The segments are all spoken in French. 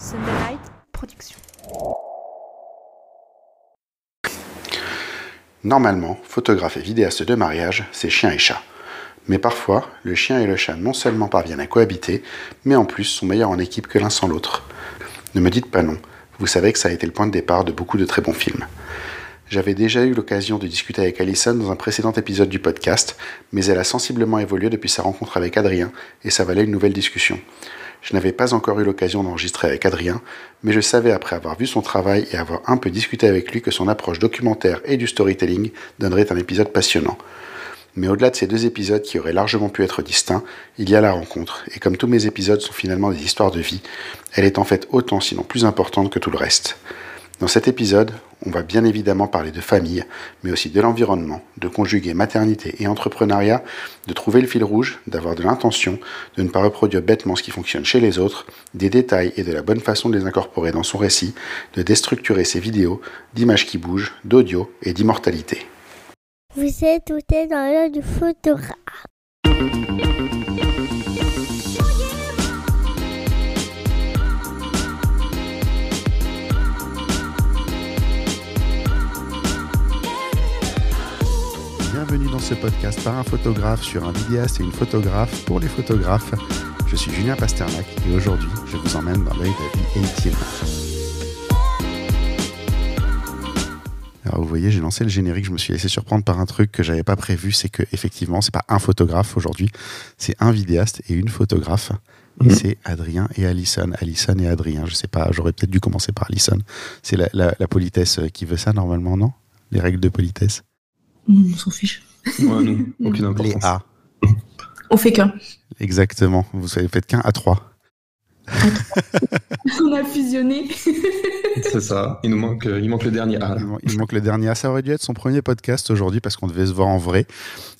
Sunderlight Production. Normalement, photographe et vidéaste de mariage, c'est chien et chat. Mais parfois, le chien et le chat non seulement parviennent à cohabiter, mais en plus sont meilleurs en équipe que l'un sans l'autre. Ne me dites pas non, vous savez que ça a été le point de départ de beaucoup de très bons films. J'avais déjà eu l'occasion de discuter avec Alison dans un précédent épisode du podcast, mais elle a sensiblement évolué depuis sa rencontre avec Adrien, et ça valait une nouvelle discussion. Je n'avais pas encore eu l'occasion d'enregistrer avec Adrien, mais je savais après avoir vu son travail et avoir un peu discuté avec lui que son approche documentaire et du storytelling donnerait un épisode passionnant. Mais au-delà de ces deux épisodes qui auraient largement pu être distincts, il y a la rencontre, et comme tous mes épisodes sont finalement des histoires de vie, elle est en fait autant sinon plus importante que tout le reste. Dans cet épisode, on va bien évidemment parler de famille, mais aussi de l'environnement, de conjuguer maternité et entrepreneuriat, de trouver le fil rouge, d'avoir de l'intention, de ne pas reproduire bêtement ce qui fonctionne chez les autres, des détails et de la bonne façon de les incorporer dans son récit, de déstructurer ses vidéos, d'images qui bougent, d'audio et d'immortalité. Vous êtes tout dans l'heure du photographe. Bienvenue dans ce podcast par un photographe sur un vidéaste et une photographe pour les photographes. Je suis Julien Pasternak et aujourd'hui je vous emmène dans l'œil de vie intime. Alors vous voyez, j'ai lancé le générique, je me suis laissé surprendre par un truc que j'avais pas prévu, c'est que effectivement, c'est pas un photographe aujourd'hui, c'est un vidéaste et une photographe. Et Mhm. c'est Adrien et Alison. Alison et Adrien, je sais pas, j'aurais peut-être dû commencer par Alison. C'est la, la- la politesse qui veut ça normalement, non? Les règles de politesse? On s'en fiche. Ouais, non, aucune Les. A. On fait qu'un. Exactement. Vous savez, faites qu'un à trois. On a fusionné. C'est ça. Il nous manque, euh, il manque le dernier A. Il, man- il manque le dernier. Ah, ça aurait dû être son premier podcast aujourd'hui parce qu'on devait se voir en vrai.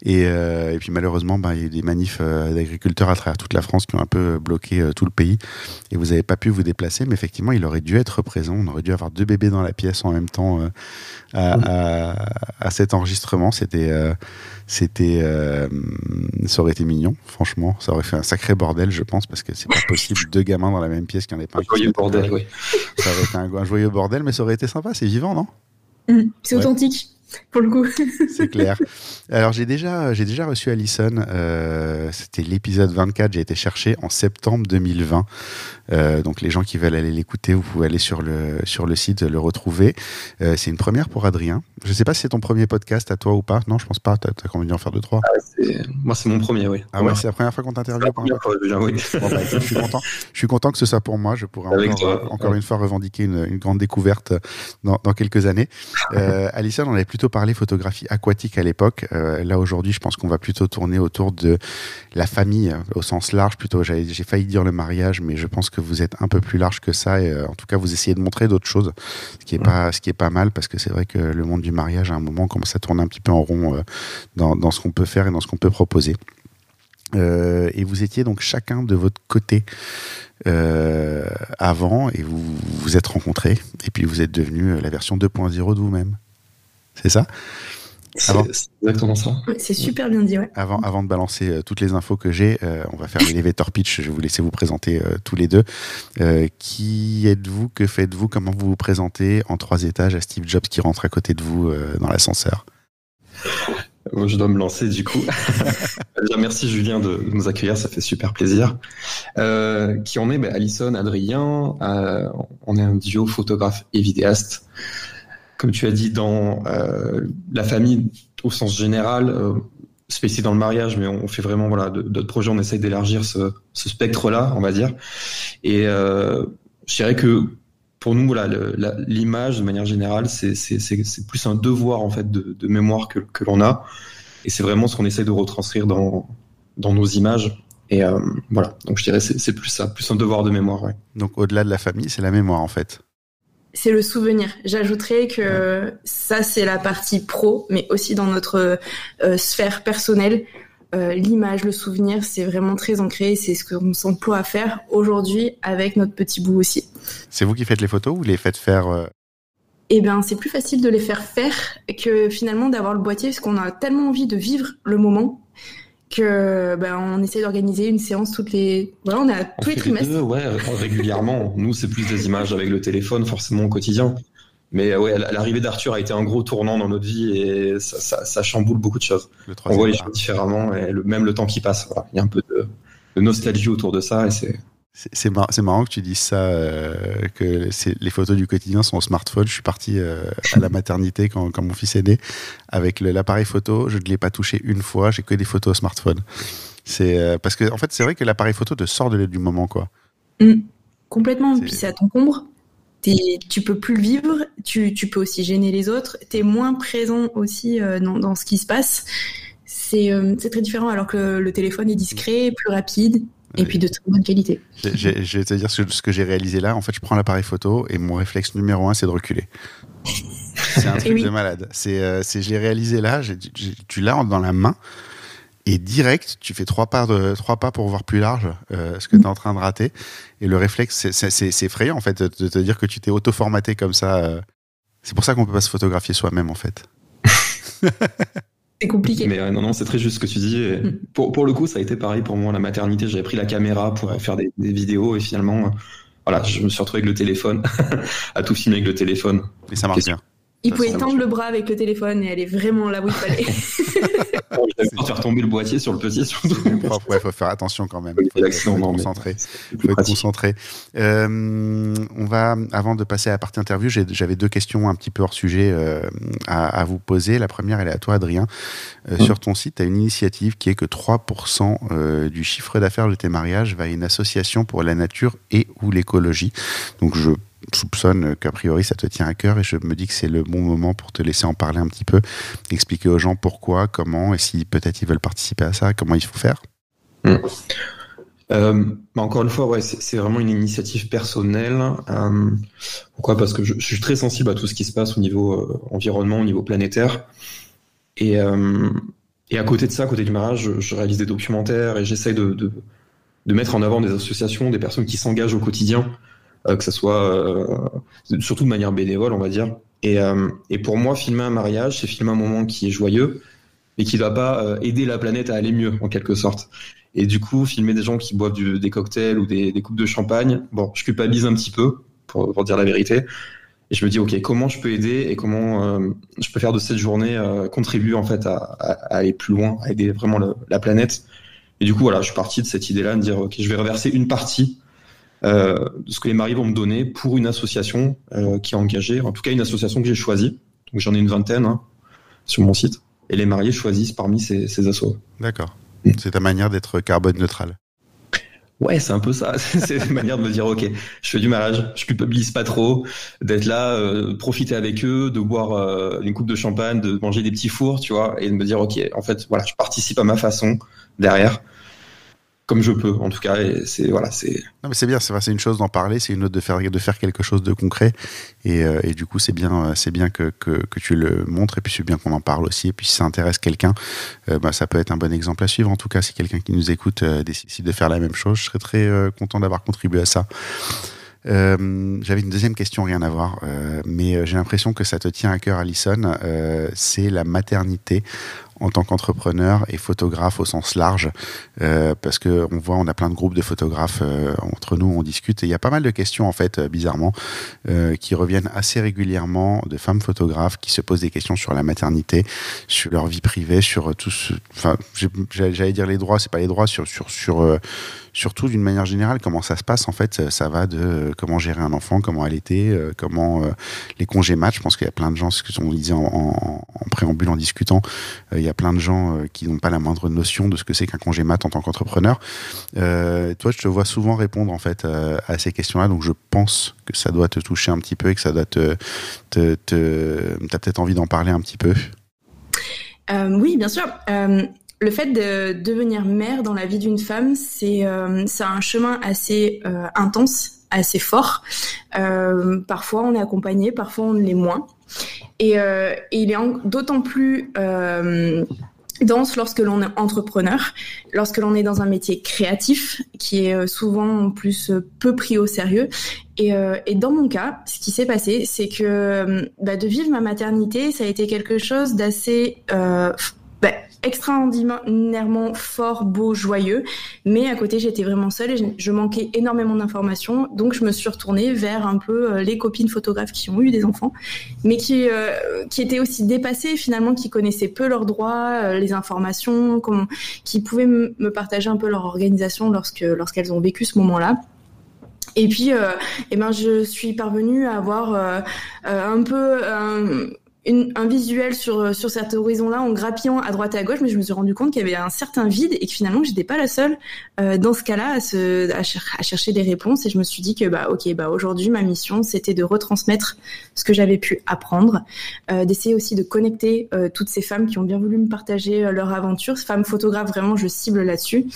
Et, euh, et puis malheureusement, ben, il y a eu des manifs euh, d'agriculteurs à travers toute la France qui ont un peu bloqué tout le pays. Et vous n'avez pas pu vous déplacer. Mais effectivement, il aurait dû être présent. On aurait dû avoir deux bébés dans la pièce en même temps euh, à, à- à cet enregistrement. C'était. euh, c'était, euh, ça aurait été mignon, franchement. Ça aurait fait un sacré bordel, je pense, parce que c'est pas possible deux gamins dans la même pièce qui en ait pas un Joyeux bordel, oui. Ça aurait été un, un joyeux bordel, mais ça aurait été sympa. C'est vivant, non? Mm, C'est Ouais. authentique, pour le coup. C'est clair. Alors j'ai déjà, j'ai déjà reçu Alison. euh, C'était l'épisode 24. J'ai été chercher en septembre 2020. Euh, donc les gens qui veulent aller l'écouter, vous pouvez aller sur le sur le site le retrouver. Euh, c'est une première pour Adrien. Je sais pas si c'est ton premier podcast à toi ou pas. Non, je pense pas. T'as as convenu en faire deux trois. C'est- Moi, c'est mon premier, oui. Ah ouais, c'est la première fois qu'on t'interviewe. oui. Bon, bah, je suis content. Je suis content que ce soit pour moi. Je pourrais Avec encore, toi. une fois revendiquer une, une grande découverte dans, dans quelques années. Euh, Alison, on avait plutôt parlé photographie aquatique à l'époque. Euh, là aujourd'hui, je pense qu'on va plutôt tourner autour de la famille euh, au sens large. Plutôt, j'ai failli dire le mariage, mais je pense que vous êtes un peu plus large que ça. Et euh, en tout cas, vous essayez de montrer d'autres choses, ce qui est pas, ce qui est pas mal parce que c'est vrai que le monde du mariage à un moment commence à tourner un petit peu en rond euh, dans, dans ce qu'on peut faire et dans ce qu'on peut proposer. Euh, et vous étiez donc chacun de votre côté euh, avant et vous vous êtes rencontrés et puis vous êtes devenu la version 2.0 de vous-même. C'est ça C'est Avant. c'est exactement ça. C'est super bien dit, ouais. avant, avant de balancer euh, toutes les infos que j'ai, euh, on va faire l'elevator pitch. Je vais vous laisser vous présenter euh, tous les deux. Euh, qui êtes-vous? Que faites-vous? Comment vous vous présentez? En trois étages à Steve Jobs qui rentre à côté de vous euh, dans l'ascenseur Moi, je dois me lancer du coup. Déjà, merci Julien de, de nous accueillir, ça fait super plaisir. Euh, qui on est? Ben, Alison, Adrien. euh, on est un duo photographe et vidéaste. Comme tu as dit, dans euh, la famille au sens général, euh, spécifié dans le mariage, mais on fait vraiment voilà d'autres projets, on essaye d'élargir ce, spectre-là, on va dire. Et euh, je dirais que pour nous, voilà, l'image de manière générale, c'est plus un devoir en fait de, mémoire que, l'on a, et c'est vraiment ce qu'on essaie de retranscrire dans nos images. Et euh, voilà, donc je dirais c'est c'est plus ça, plus un devoir de mémoire. Donc au-delà de la famille, c'est la mémoire en fait. C'est le souvenir. J'ajouterais que ça, c'est la partie pro, mais aussi dans notre euh, sphère personnelle. Euh, L'image, le souvenir, c'est vraiment très ancré. C'est ce qu'on s'emploie à faire aujourd'hui avec notre petit bout aussi. C'est vous qui faites les photos ou les faites faire euh, Eh ben, c'est plus facile de les faire faire que finalement d'avoir le boîtier, parce qu'on a tellement envie de vivre le moment que ben, on essaie d'organiser une séance toutes les voilà on a tous les trimestres. ouais régulièrement. Nous c'est plus des images avec le téléphone forcément au quotidien. Mais ouais l'arrivée d'Arthur a été un gros tournant dans notre vie et ça, ça, chamboule beaucoup de choses. On voit les choses différemment et le, même le temps qui passe il y a un peu de, de nostalgie autour de ça et c'est c'est marrant, que tu dises ça, euh, que les photos du quotidien sont au smartphone. Je suis parti euh, à la maternité quand, mon fils est né avec l'appareil photo. Je ne l'ai pas touché une fois. J'ai que des photos au smartphone. C'est euh, parce que en fait, c'est vrai que l'appareil photo te sort de du moment, quoi. Mmh. complètement. Puis ça t'encombre. Tu peux plus le vivre. Tu, peux aussi gêner les autres. Tu es moins présent aussi dans, dans, ce qui se passe. C'est très différent alors que le téléphone est discret, plus rapide. Et puis de très bonne qualité. Je vais te dire ce que, j'ai réalisé là. En fait, je prends l'appareil photo et mon réflexe numéro un, c'est de reculer. C'est un truc de malade. C'est, euh, je l'ai réalisé là. tu l'as dans la main et direct, tu fais trois pas, de, trois pas pour voir plus large euh, ce que tu es en train de rater. Et le réflexe, c'est effrayant en fait de, te dire que tu t'es auto-formaté comme ça. Euh. C'est pour ça qu'on peut pas se photographier soi-même en fait. c'est compliqué. Mais euh, non, non, c'est très juste ce que tu dis. Mm. Pour, pour, le coup, ça a été pareil pour moi, la maternité. J'avais pris la caméra pour faire des, vidéos et finalement, euh, voilà, je me suis retrouvé avec le téléphone, à tout filmer avec le téléphone. Et ça marche bien. Il pouvait tendre le bras avec le téléphone et aller vraiment là où il fallait. J'avais peur de faire tomber le boîtier sur le petit surtout. Il faut faire attention quand même. Il faut être concentré. faut être concentré. Euh, on va, avant de passer à la partie interview, j'avais deux questions un petit peu hors sujet euh, à, vous poser. La première, elle est à toi, Adrien. Euh, sur ton site, tu as une initiative qui est que 3% du chiffre d'affaires de tes mariages va à une association pour la nature et ou l'écologie. Donc je soupçonne qu'a priori ça te tient à cœur et je me dis que c'est le bon moment pour te laisser en parler un petit peu, expliquer aux gens pourquoi, comment et si peut-être ils veulent participer à ça, comment il faut faire. Euh, bah, encore une fois, ouais, c'est vraiment une initiative personnelle. Euh, pourquoi? Parce que je, suis très sensible à tout ce qui se passe au niveau euh, environnement, au niveau planétaire. Et, et à côté de ça, à côté du mariage, je, réalise des documentaires et j'essaye de, de, de, mettre en avant des associations, des personnes qui s'engagent au quotidien que ce soit euh, surtout de manière bénévole, on va dire. Et, euh, et pour moi, filmer un mariage, c'est filmer un moment qui est joyeux, et qui va pas aider la planète à aller mieux, en quelque sorte. Et du coup, filmer des gens qui boivent des cocktails ou des, des, coupes de champagne, bon, je culpabilise un petit peu, pour, pour, dire la vérité. Et je me dis, ok, comment je peux aider et comment je peux faire de cette journée contribuer en fait à, à, aller plus loin, à aider vraiment la planète. Et du coup, voilà, je suis parti de cette idée-là, de dire, ok, je vais reverser une partie euh, de ce que les mariés vont me donner pour une association euh, qui est engagée, en tout cas une association que j'ai choisie. Donc j'en ai une vingtaine hein, sur mon site. Et les mariés choisissent parmi ces, ces assos. D'accord. Mm. C'est ta manière d'être carbone neutral. Ouais, c'est un peu ça. c'est une manière de me dire, ok, je fais du mariage, je culpabilise pas trop, d'être là, euh, profiter avec eux, de boire euh, une coupe de champagne, de manger des petits fours, tu vois, et de me dire, ok, en fait, voilà, je participe à ma façon derrière comme je peux en tout cas c'est voilà c'est non mais c'est bien c'est une chose d'en parler c'est une autre de faire de faire quelque chose de concret et, euh, du coup c'est bien euh, c'est bien que, que, que, tu le montres et puis c'est bien qu'on en parle aussi et puis si ça intéresse quelqu'un euh, bah, ça peut être un bon exemple à suivre en tout cas si quelqu'un qui nous écoute décide de faire la même chose je serais très content d'avoir contribué à ça j'avais une deuxième question, rien à voir, mais j'ai l'impression que ça te tient à cœur, Alison. c'est la maternité en tant qu'entrepreneur et photographe au sens large, euh, parce que on voit, on a plein de groupes de photographes euh, entre nous, on discute, et il y a pas mal de questions en fait, euh, bizarrement, qui reviennent assez régulièrement de femmes photographes qui se posent des questions sur la maternité, sur leur vie privée, sur tout enfin, j'allais dire les droits, c'est pas les droits, sur sur sur surtout d'une manière générale, comment ça se passe en fait, ça va de comment gérer un enfant, comment allaiter, comment les congés match. Je pense qu'il y a plein de gens, ce que on disait en, préambule, en discutant, plein de gens qui n'ont pas la moindre notion de ce que c'est qu'un congé mat en tant qu'entrepreneur. toi, je te vois souvent répondre en fait à ces questions-là, donc je pense que ça doit te toucher un petit peu et que ça doit te, te, te t'as peut-être envie d'en parler un petit peu. oui, bien sûr le fait de devenir mère dans la vie d'une femme, c'est euh, un chemin assez euh, intense, assez fort. Euh, parfois on est accompagné, parfois on l'est moins. Et, euh, et, il est d'autant plus euh, dense lorsque l'on est entrepreneur, lorsque l'on est dans un métier créatif qui est souvent en plus peu pris au sérieux. Et, et dans mon cas, ce qui s'est passé, c'est que bah, de vivre ma maternité, ça a été quelque chose d'assez bah, extraordinairement fort, beau, joyeux. Mais à côté, j'étais vraiment seule et je manquais énormément d'informations. Donc, je me suis retournée vers un peu euh, les copines photographes qui ont eu des enfants, mais qui, euh, qui étaient aussi dépassées finalement, qui connaissaient peu leurs droits, euh, les informations, qui pouvaient me partager un peu leur organisation lorsque lorsqu'elles ont vécu ce moment-là. Et puis, euh, eh ben, je suis parvenue à avoir un peu un visuel sur euh, sur cet horizon-là en grappillant à droite et à gauche, mais je me suis rendu compte qu'il y avait un certain vide et que finalement j'étais pas la seule euh, dans ce cas-là à, se, à, chercher des réponses. Et je me suis dit que bah ok bah aujourd'hui ma mission c'était de retransmettre ce que j'avais pu apprendre, euh, d'essayer aussi de connecter euh, toutes ces femmes qui ont bien voulu me partager euh, leur aventure, femmes photographes vraiment je cible là-dessus,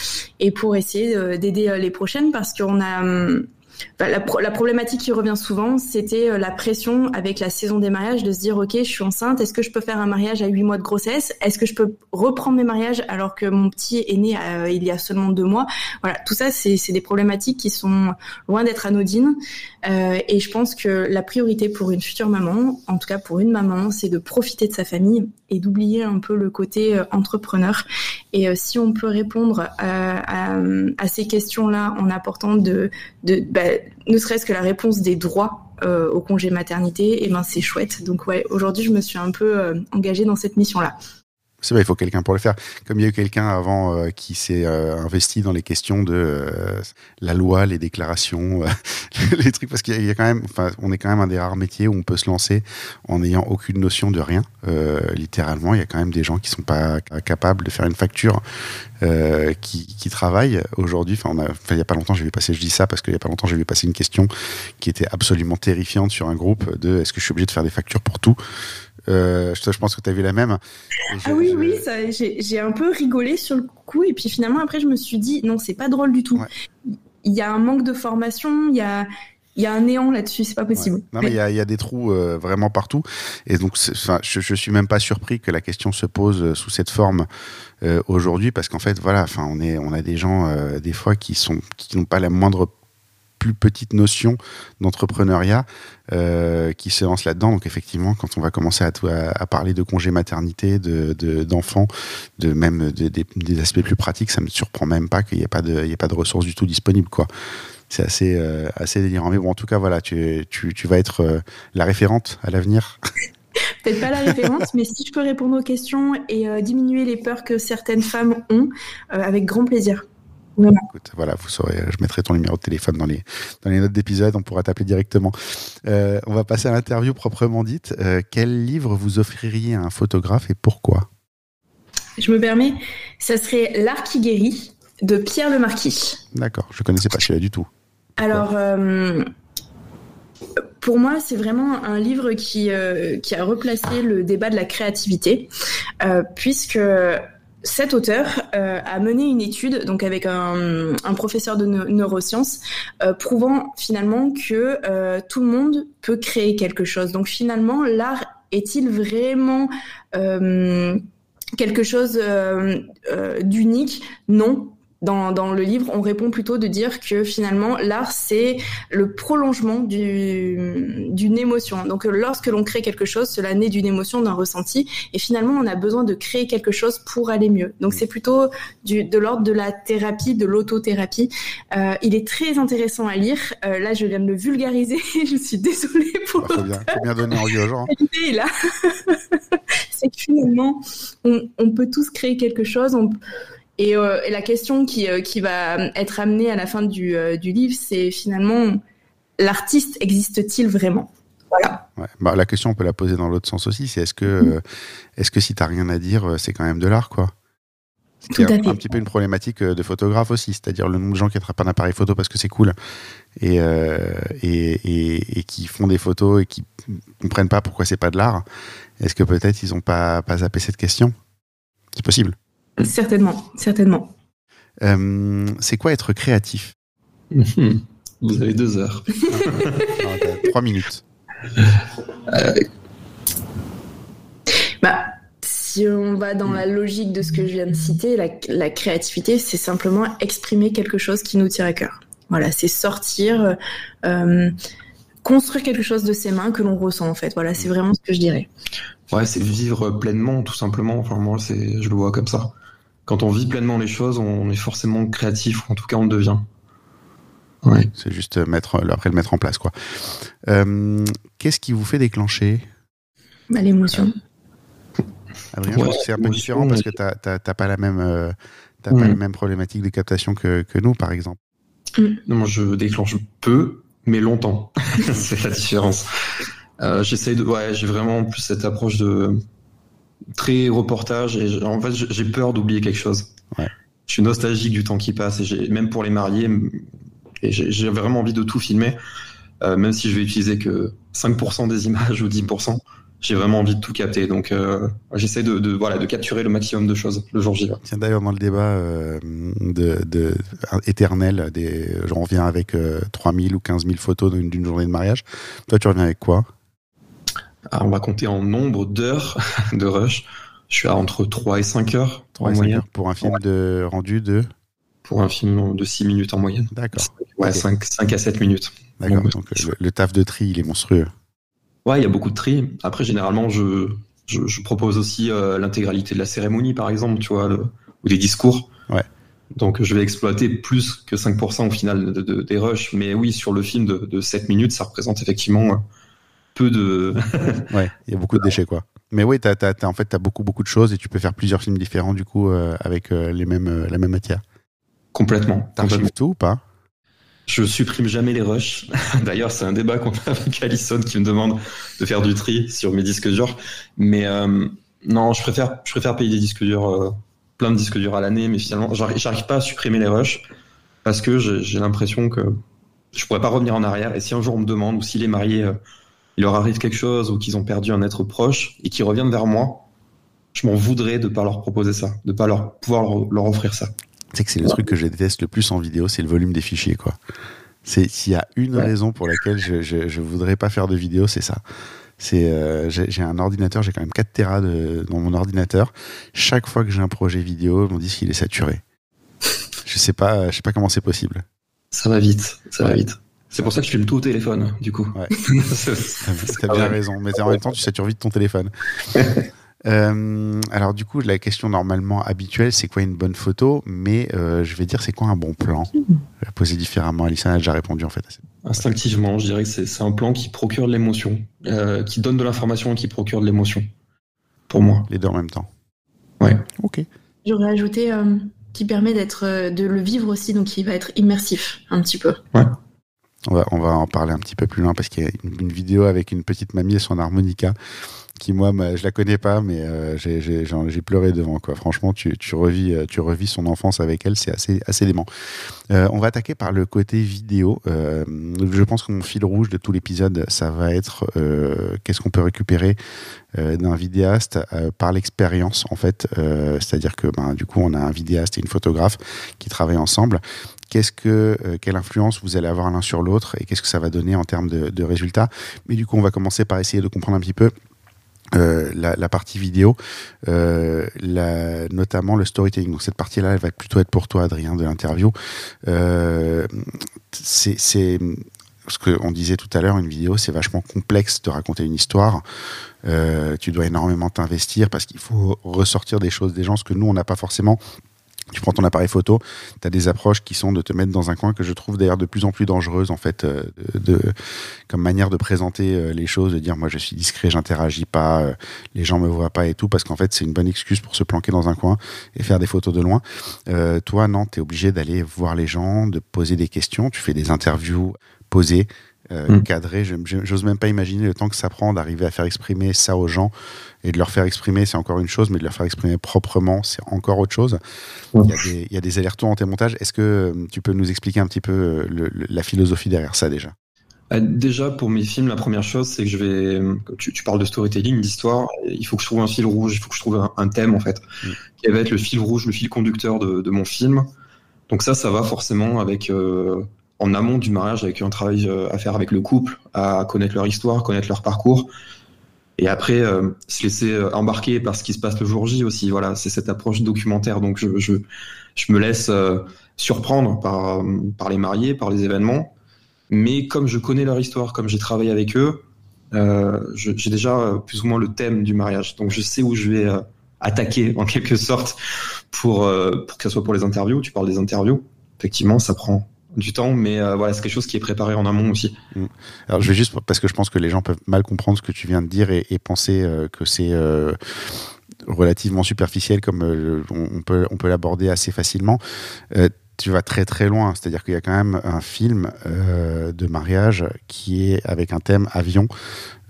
et pour essayer d'aider les prochaines parce qu'on a hum, la, problématique qui revient souvent, c'était euh, la pression avec la saison des mariages de se dire ok, je suis enceinte, est-ce que je peux faire un mariage à 8 mois de grossesse? Est-ce que je peux reprendre mes mariages alors que mon petit est né euh, il y a seulement deux mois? Voilà, tout ça, c'est des problématiques qui sont loin d'être anodines. Euh, et je pense que la priorité pour une future maman, en tout cas pour une maman, c'est de profiter de sa famille et d'oublier un peu le côté entrepreneur. Et si on peut répondre à, ces questions-là en apportant de, de bah, ne serait-ce que la réponse des droits euh, au congé maternité, et eh ben c'est chouette. Donc ouais, aujourd'hui je me suis un peu euh, engagée dans cette mission-là. Il faut quelqu'un pour le faire. Comme il y a eu quelqu'un avant euh, qui s'est euh, investi dans les questions de euh, la loi, les déclarations, les trucs, parce qu'il y, a quand même, enfin, on est quand même un des rares métiers où on peut se lancer en n'ayant aucune notion de rien. littéralement, il y a quand même des gens qui sont pas capables de faire une facture qui, qui travaillent aujourd'hui. Enfin, il y a pas longtemps, j'ai vu passer, je dis ça parce qu'il y a pas longtemps, j'ai vu passer une question qui était absolument terrifiante sur un groupe de est-ce que je suis obligé de faire des factures pour tout? Euh, je, pense que tu as vu la même. ah oui, oui, j'ai un peu rigolé sur le coup. Et puis finalement, après, je me suis dit, non, c'est pas drôle du tout. Il y a un manque de formation, il y a, il y a un néant là-dessus, c'est pas possible. Non, mais il y, a, il y, a, des trous euh, vraiment partout. Et donc, je, je suis même pas surpris que la question se pose euh, sous cette forme euh, aujourd'hui, parce qu'en fait, voilà, enfin, on est, on a des gens euh, des fois qui sont, qui n'ont pas la moindre plus petite notion d'entrepreneuriat euh, qui se lance là-dedans. Donc effectivement, quand on va commencer à, à, parler de congé maternité, de d'enfants, de, même des aspects plus pratiques, ça me surprend même pas qu'il n'y ait pas de, ait pas de ressources du tout disponibles, quoi. C'est assez, euh, assez délirant. Mais bon, en tout cas, voilà, tu, vas être euh, la référente à l'avenir. Peut-être pas la référence, mais si je peux répondre aux questions et diminuer les peurs que certaines femmes ont, avec grand plaisir. Voilà. Écoute, voilà, vous saurez, je mettrai ton numéro de téléphone dans les, dans les notes d'épisode, on pourra t'appeler directement. Euh, on va passer à l'interview proprement dite. Euh, quel livre vous offririez à un photographe et pourquoi? Je me permets, ça serait L'art qui guérit de Pierre Le Marquis. D'accord, je ne connaissais pas celui-là du tout. Alors, euh, pour moi, c'est vraiment un livre qui, qui a replacé le débat de la créativité, puisque cet auteur euh, a mené une étude donc avec un, professeur de neurosciences euh, prouvant finalement que euh, tout le monde peut créer quelque chose. Donc finalement, l'art est-il vraiment quelque chose d'unique? Non, dans, dans, le livre, on répond plutôt de dire que finalement, l'art, c'est le prolongement d'une émotion. Donc, lorsque l'on crée quelque chose, cela naît d'une émotion, d'un ressenti. Et finalement, on a besoin de créer quelque chose pour aller mieux. Donc, c'est plutôt du, de l'ordre de la thérapie, de l'autothérapie. Euh, il est très intéressant à lire. Euh, là, je viens de le vulgariser. je suis désolée pour... Il faut, bien, faut bien donner envie aux gens. là. c'est que finalement, on, on, peut tous créer quelque chose. On, euh, et, la question qui, euh, qui va être amenée à la fin du, euh, du livre, c'est finalement l'artiste existe-t-il vraiment? Voilà. Ouais. Bah, la question, on peut la poser dans l'autre sens aussi. C'est est-ce que, mm. est-ce que si t'as rien à dire, c'est quand même de l'art, quoi? C'est un, un, petit peu une problématique de photographe aussi, c'est-à-dire le nombre de gens qui attrapent un appareil photo parce que c'est cool et, et, et, qui font des photos et qui comprennent pas pourquoi c'est pas de l'art. Est-ce que peut-être ils ont pas, pas zappé cette question? C'est possible. Certainement, certainement. Euh, c'est quoi être créatif? Vous avez deux heures. trois minutes. Euh, bah, si on va dans la logique de ce que je viens de citer, la, créativité, c'est simplement exprimer quelque chose qui nous tient à cœur. Voilà, c'est sortir. Euh, construire quelque chose de ses mains que l'on ressent en fait. Voilà, c'est vraiment ce que je dirais. Ouais, c'est vivre pleinement, tout simplement. Enfin, moi, c'est, je le vois comme ça. Quand on vit pleinement les choses, on est forcément créatif, ou en tout cas, on le devient. Ouais. C'est juste mettre, après le mettre en place, quoi. Euh, qu'est-ce qui vous fait déclencher? Bah, L'émotion. Adrien, c'est un peu différent parce que tu n'as pas la même, euh, pas la même problématique de captation que, que nous, par exemple. Mm. Non, je déclenche peu, mais longtemps. c'est la différence. Euh, J'essaye de, ouais, j'ai vraiment plus cette approche de très reportage et en fait j'ai peur d'oublier quelque chose. Ouais. Je suis nostalgique du temps qui passe et même pour les mariés et j'ai vraiment envie de tout filmer, euh, même si je vais utiliser que 5% des images ou 10% j'ai vraiment envie de tout capter. Donc, euh, j'essaie de, voilà, de capturer le maximum de choses le jour J. Tiens, d'ailleurs, dans le débat euh, de, de, éternel, des, j'en reviens avec 3000 ou 15 000 photos d'une journée de mariage. Toi, tu reviens avec quoi? On va compter en nombre d'heures de rush. Je suis à entre 3 et 5 heures en moyenne. Pour un film de rendu de Pour un film de 6 minutes en moyenne. D'accord. Ouais, 5, 5 à 7 minutes. D'accord. Donc, le, taf de tri, il est monstrueux. Ouais, il y a beaucoup de tri. Après, généralement, je, je, je propose aussi euh, l'intégralité de la cérémonie, par exemple, tu vois, ou des discours. Ouais. Donc, je vais exploiter plus que 5% au final de, de, des rushs. Mais oui, sur le film de, de 7 minutes, ça représente effectivement euh, peu de. ouais, il y a beaucoup de déchets, quoi. Mais oui, t'as, t'as, en fait, tu as beaucoup, beaucoup de choses et tu peux faire plusieurs films différents, du coup, euh, avec les mêmes, la même matière. Complètement. T'archives tout ou pas? Je supprime jamais les rushs. D'ailleurs, c'est un débat qu'on a avec Alison qui me demande de faire du tri sur mes disques durs. Mais euh, non, je préfère, je préfère payer des disques durs, euh, plein de disques durs à l'année, mais finalement, j'arrive pas à supprimer les rushs parce que j'ai l'impression que je pourrais pas revenir en arrière. Et si un jour on me demande ou si les mariés, euh, il leur arrive quelque chose ou qu'ils ont perdu un être proche et qu'ils reviennent vers moi, je m'en voudrais de pas leur proposer ça, de pas leur pouvoir leur offrir ça. C'est que c'est le truc que je déteste le plus en vidéo, c'est le volume des fichiers, quoi. C'est s'il y a une raison pour laquelle je, je, voudrais pas faire de vidéo, c'est ça. C'est euh, j'ai un ordinateur, j'ai quand même 4 Tera dans mon ordinateur. Chaque fois que j'ai un projet vidéo, on dit qu'il est saturé. je sais pas, je sais pas comment c'est possible. Ça va vite, ça va vite. C'est pour ça que je filme tout au téléphone, du coup. Ouais. T'as bien raison, mais en même temps, tu satures vite ton téléphone. Euh, alors du coup, la question normalement habituelle, c'est quoi une bonne photo? Mais euh, je vais dire, c'est quoi un bon plan? Je vais poser différemment. Alissa a déjà répondu en fait. Instinctivement, je dirais que c'est un plan qui procure de l'émotion, euh, qui donne de l'information et qui procure de l'émotion. Pour moi. Les deux en même temps. Ouais. Ok. J'aurais ajouté qui permet d'être, de le vivre aussi, donc qui va être immersif un petit peu. Ouais. On va, on va en parler un petit peu plus loin parce qu'il y a une, vidéo avec une petite mamie et son harmonica qui moi je la connais pas mais euh, j'ai pleuré devant quoi. Franchement tu, tu revis euh, tu revis son enfance avec elle c'est assez assez dément. Euh, on va attaquer par le côté vidéo. Je pense que mon fil rouge de tout l'épisode ça va être qu'est-ce qu'on peut récupérer d'un vidéaste par l'expérience en fait. C'est-à-dire que ben, du coup on a un vidéaste et une photographe qui travaillent ensemble qu'est-ce que, quelle influence vous allez avoir l'un sur l'autre et qu'est-ce que ça va donner en termes de, résultats. Mais du coup, on va commencer par essayer de comprendre un petit peu euh, la, partie vidéo, euh, notamment le storytelling. Donc cette partie-là, elle va plutôt être pour toi, Adrien, de l'interview. Euh, c'est ce qu'on disait tout à l'heure, une vidéo, c'est vachement complexe de raconter une histoire. Euh, tu dois énormément t'investir parce qu'il faut ressortir des choses des gens, ce que nous, on n'a pas forcément tu prends ton appareil photo, tu as des approches qui sont de te mettre dans un coin que je trouve d'ailleurs de plus en plus dangereuse en fait, euh, comme manière de présenter euh, les choses, de dire moi je suis discret, j'interagis pas, euh, les gens me voient pas et tout, parce qu'en fait c'est une bonne excuse pour se planquer dans un coin et faire des photos de loin. toi non, tu es obligé d'aller voir les gens, de poser des questions, tu fais des interviews posées, euh, cadré. J'ose même pas imaginer le temps que ça prend d'arriver à faire exprimer ça aux gens et de leur faire exprimer, c'est encore une chose, mais de leur faire exprimer proprement, c'est encore autre chose. Il, y a des, il y a des allers-retours en tes montages. Est-ce que euh, tu peux nous expliquer un petit peu euh, le, la philosophie derrière ça déjà? Déjà, pour mes films, la première chose, c'est que je vais. Tu, tu parles de storytelling, d'histoire. Il faut que je trouve un fil rouge, il faut que je trouve un, thème, en fait, mm. qui va être le fil rouge, le fil conducteur de, de, mon film. Donc, ça, ça va forcément avec en amont du mariage avec un travail euh, à faire avec le couple, à connaître leur histoire, connaître leur parcours. Et après, euh, se laisser euh, embarquer par ce qui se passe le jour J aussi. Voilà, c'est cette approche documentaire. Donc, je, je, je me laisse surprendre par, par les mariés, par les événements. Mais comme je connais leur histoire, comme j'ai travaillé avec eux, j'ai déjà plus ou moins le thème du mariage. Donc je sais où je vais attaquer en quelque sorte pour, pour que ce soit pour les interviews. Tu parles des interviews. Effectivement, ça prend du temps, mais voilà, c'est quelque chose qui est préparé en amont aussi. Mm. Alors je vais juste parce que je pense que les gens peuvent mal comprendre ce que tu viens de dire et, penser que c'est relativement superficiel comme on, peut on peut l'aborder assez facilement tu vas très très loin. C'est-à-dire qu'il y a quand même un film euh, de mariage qui est avec un thème avion.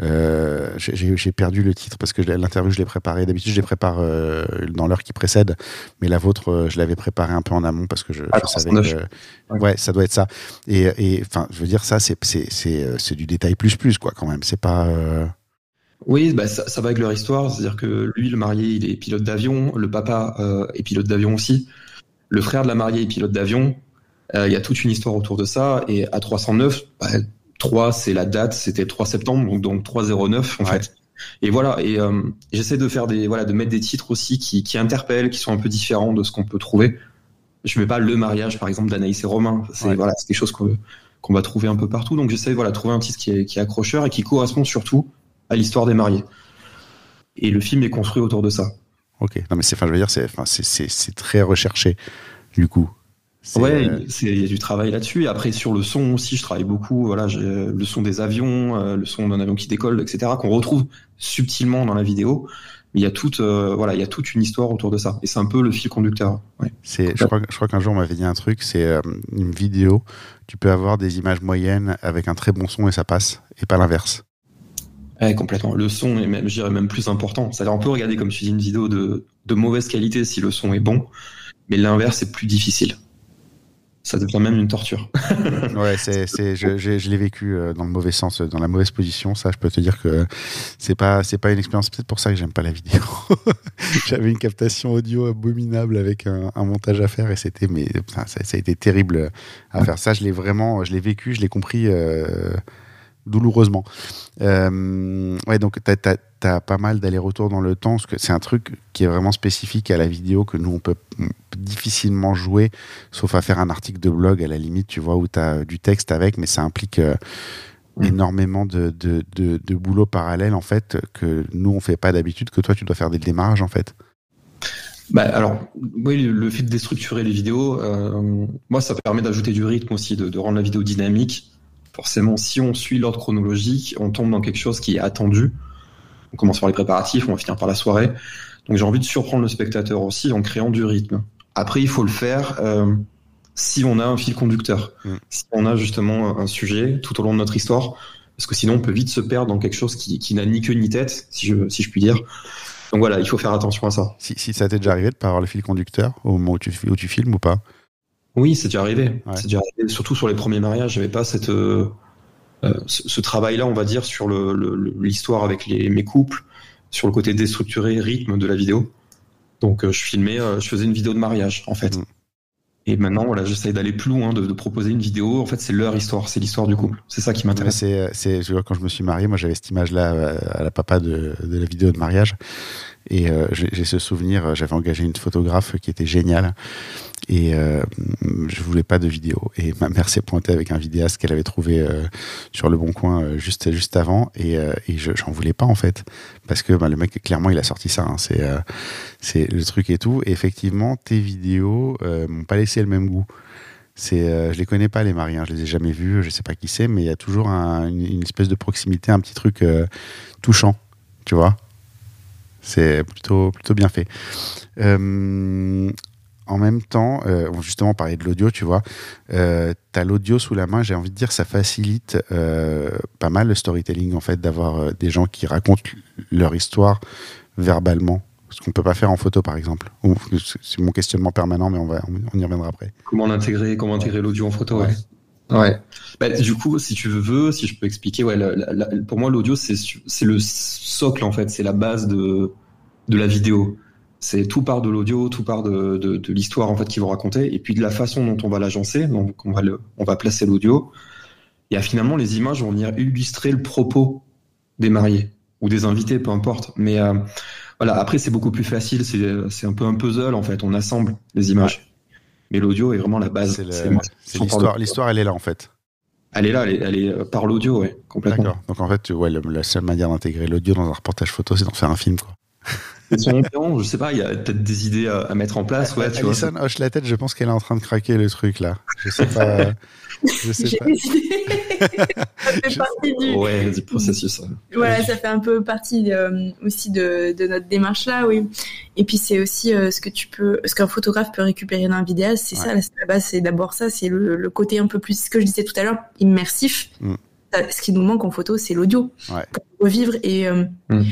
Euh, j'ai perdu le titre parce que l'interview je l'ai préparé. D'habitude je les prépare euh, dans l'heure qui précède, mais la vôtre je l'avais préparée un peu en amont parce que je, ah, savais que ouais ça doit être ça. Et enfin je veux dire ça c'est c'est du détail plus plus quoi quand même. C'est pas oui, bah ça, ça, va avec leur histoire, c'est-à-dire que lui, le marié, il est pilote d'avion, le papa est pilote d'avion aussi. Le frère de la mariée est pilote d'avion. Euh, il y a toute une histoire autour de ça. Et à 309, 3, bah, c'est la date, c'était 3 septembre, donc, donc 309 en fait. Et voilà, et euh, j'essaie de faire des voilà, de mettre des titres aussi qui, qui interpellent, qui sont un peu différents de ce qu'on peut trouver. Je mets pas le mariage, par exemple, d'Anaïs et Romain. C'est voilà, c'est quelque chose qu'on va trouver un peu partout. Donc j'essaie voilà trouver un titre qui est, qui est accrocheur et qui correspond surtout à l'histoire des mariés. Et le film est construit autour de ça. Ok, non mais c'est, enfin, je veux dire, c'est, enfin, c'est, c'est, très recherché, du coup. Ouais, euh, il y a du travail là-dessus. Et après, sur le son aussi, je travaille beaucoup. Voilà, j'ai le son des avions, euh, le son d'un avion qui décolle, etc., qu'on retrouve subtilement dans la vidéo. Mais il y a toute, euh, voilà, il y a toute une histoire autour de ça. Et c'est un peu le fil conducteur. Ouais. C'est, je crois, je crois qu'un jour on m'avait dit un truc, c'est une vidéo. Tu peux avoir des images moyennes avec un très bon son et ça passe, et pas l'inverse. Ouais, complètement. Le son est même, je dirais même plus important. C'est-à-dire, on peut regarder, comme tu dis, une vidéo de, de mauvaise qualité si le son est bon, mais l'inverse est plus difficile. Ça devient même une torture. ouais, c'est, c'est, je, je, l'ai vécu euh, dans le mauvais sens, dans la mauvaise position. Ça, je peux te dire que c'est pas, c'est pas une expérience. Peut-être pour ça que j'aime pas la vidéo. J'avais une captation audio abominable avec un, un montage à faire et c'était, mais ça, ça, a été terrible à faire. Ça, je l'ai vraiment, je l'ai vécu, je l'ai compris. Euh, douloureusement. Euh, ouais, donc tu as, pas mal d'aller-retour dans le temps, parce que c'est un truc qui est vraiment spécifique à la vidéo que nous, on peut, difficilement jouer, sauf à faire un article de blog à la limite, tu vois, où tu as du texte avec, mais ça implique euh, énormément de, de, de, boulot parallèle, en fait, que nous, on fait pas d'habitude, que toi, tu dois faire des démarrages, en fait. Bah alors, oui, le fait de déstructurer les vidéos, euh, moi, ça permet d'ajouter du rythme aussi, de, de rendre la vidéo dynamique forcément, si on suit l'ordre chronologique, on tombe dans quelque chose qui est attendu. On commence par les préparatifs, on va finir par la soirée. Donc j'ai envie de surprendre le spectateur aussi en créant du rythme. Après, il faut le faire euh, si on a un fil conducteur, mm. si on a justement un sujet tout au long de notre histoire, parce que sinon on peut vite se perdre dans quelque chose qui, n'a ni queue ni tête, si je, si je puis dire. Donc voilà, il faut faire attention à ça. Si, si ça t'est déjà arrivé de pas avoir le fil conducteur au moment où tu, où tu filmes ou pas? Oui, c'est déjà arrivé. C'est déjà arrivé. Surtout sur les premiers mariages, j'avais pas cette euh, euh ce, travail-là, on va dire, sur l'histoire le, avec les, mes couples, sur le côté déstructuré, rythme de la vidéo. Donc, euh, je filmais, euh, je faisais une vidéo de mariage, en fait. Mm. Et maintenant, voilà, j'essaye d'aller plus loin, de, de, proposer une vidéo. En fait, c'est leur histoire, c'est l'histoire du couple. C'est ça qui m'intéresse. C'est, c'est, quand je me suis marié, moi, j'avais cette image-là à la papa de, de la vidéo de mariage. Et euh, j'ai ce souvenir, j'avais engagé une photographe qui était géniale et euh, je voulais pas de vidéo. Et ma mère s'est pointée avec un vidéaste qu'elle avait trouvé euh, sur le bon coin euh, juste juste avant et, euh, et je j'en voulais pas en fait parce que bah, le mec clairement il a sorti ça. Hein, c'est le truc et tout. Et effectivement, tes vidéos m'ont pas laissé le même goût. C'est, je les connais pas les maris, hein, je les ai jamais vus, je sais pas qui c'est, mais il y a toujours un, une, une, espèce de proximité, un petit truc touchant, tu vois? C'est plutôt, plutôt bien fait. Euh, en même temps, euh, justement, parler de l'audio, tu vois, euh, tu as l'audio sous la main, j'ai envie de dire, ça facilite euh, pas mal le storytelling, en fait, d'avoir euh, des gens qui racontent leur histoire verbalement. Ce qu'on peut pas faire en photo, par exemple. C'est mon questionnement permanent, mais on, va, on y reviendra après. Comment l'intégrer Comment intégrer l'audio en photo Ouais. ouais. Bah, du coup, si tu veux, si je peux expliquer, ouais, pour moi, l'audio, c'est le socle, en fait. C'est la base de, de la vidéo. C'est tout part de l'audio, tout part de, de, de l'histoire en fait qu'ils vont raconter, et puis de la façon dont on va l'agencer. Donc on va le, on va placer l'audio. Et finalement, les images vont venir illustrer le propos des mariés ou des invités, peu importe. Mais euh, voilà, après c'est beaucoup plus facile. C'est un peu un puzzle en fait. On assemble les images. Mais l'audio est vraiment la base. C'est l'histoire. L'histoire, elle est là en fait. Elle est là, elle est, elle est par l'audio, ouais, complètement. D'accord. Donc en fait, ouais, le- la seule manière d'intégrer l'audio dans un reportage photo, c'est d'en faire un film, quoi. Je sais pas, il y a peut-être des idées à, à mettre en place, ouais, tu vois. Alison hoche la tête, je pense qu'elle est en train de craquer le truc, là. Je sais pas. je sais J'ai pas. des idées. Ça fait Je- partie du. Ouais, du processus. ouais. Voilà, ça fait un peu partie euh, aussi de, de notre démarche là, oui. Et puis c'est aussi euh, ce que tu peux, ce qu'un photographe peut récupérer d'un vidéaste, c'est Ouais. ça, la la base, c'est d'abord ça, c'est le, le côté un peu plus, ce que je disais tout à l'heure, immersif. Mm. Ça, Ce qui nous manque en photo, c'est l'audio Ouais. pour revivre et euh, Mm.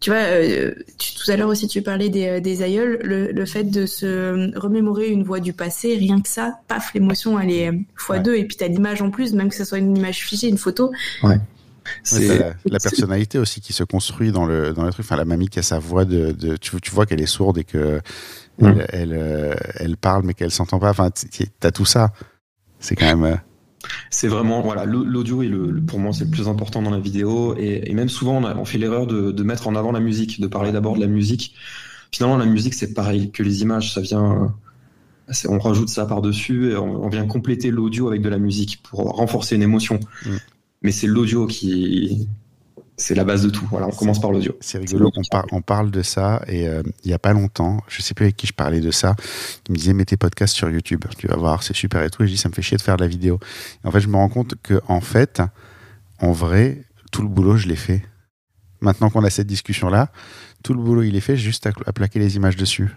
Tu vois, euh, tu- tout à l'heure aussi tu parlais des, euh, des aïeuls, le, le fait de se remémorer une voix du passé, rien que ça, paf, l'émotion elle est fois Ouais. deux et puis t'as l'image en plus, même que ce soit une image figée, une photo. Ouais, C'est la, la personnalité aussi qui se construit dans le, dans le truc. Enfin, la mamie qui a sa voix de. de- tu, tu vois qu'elle est sourde et que Mm. elle, elle, euh, elle parle mais qu'elle s'entend pas. Enfin, t'as tout ça. C'est quand même. C'est vraiment, voilà, l'au- l'audio est le, le- pour moi, c'est le plus important dans la vidéo. Et, et même souvent, on, a- on fait l'erreur de, de mettre en avant la musique, de parler d'abord de la musique. Finalement, la musique, c'est pareil que les images, ça vient. euh, On rajoute ça par-dessus et on, on vient compléter l'audio avec de la musique pour renforcer une émotion. Mm. Mais c'est l'audio qui. C'est la base de tout. Voilà, on commence par l'audio. C'est rigolo, on, par- on parle de ça et euh, il y a pas longtemps, je sais plus avec qui je parlais de ça, il me disait mets tes podcasts sur YouTube, tu vas voir, c'est super et tout. Et je dis ça me fait chier de faire de la vidéo. Et en fait, je me rends compte que en fait, en vrai, tout le boulot je l'ai fait. Maintenant qu'on a cette discussion là, tout le boulot il est fait juste à, à plaquer les images dessus.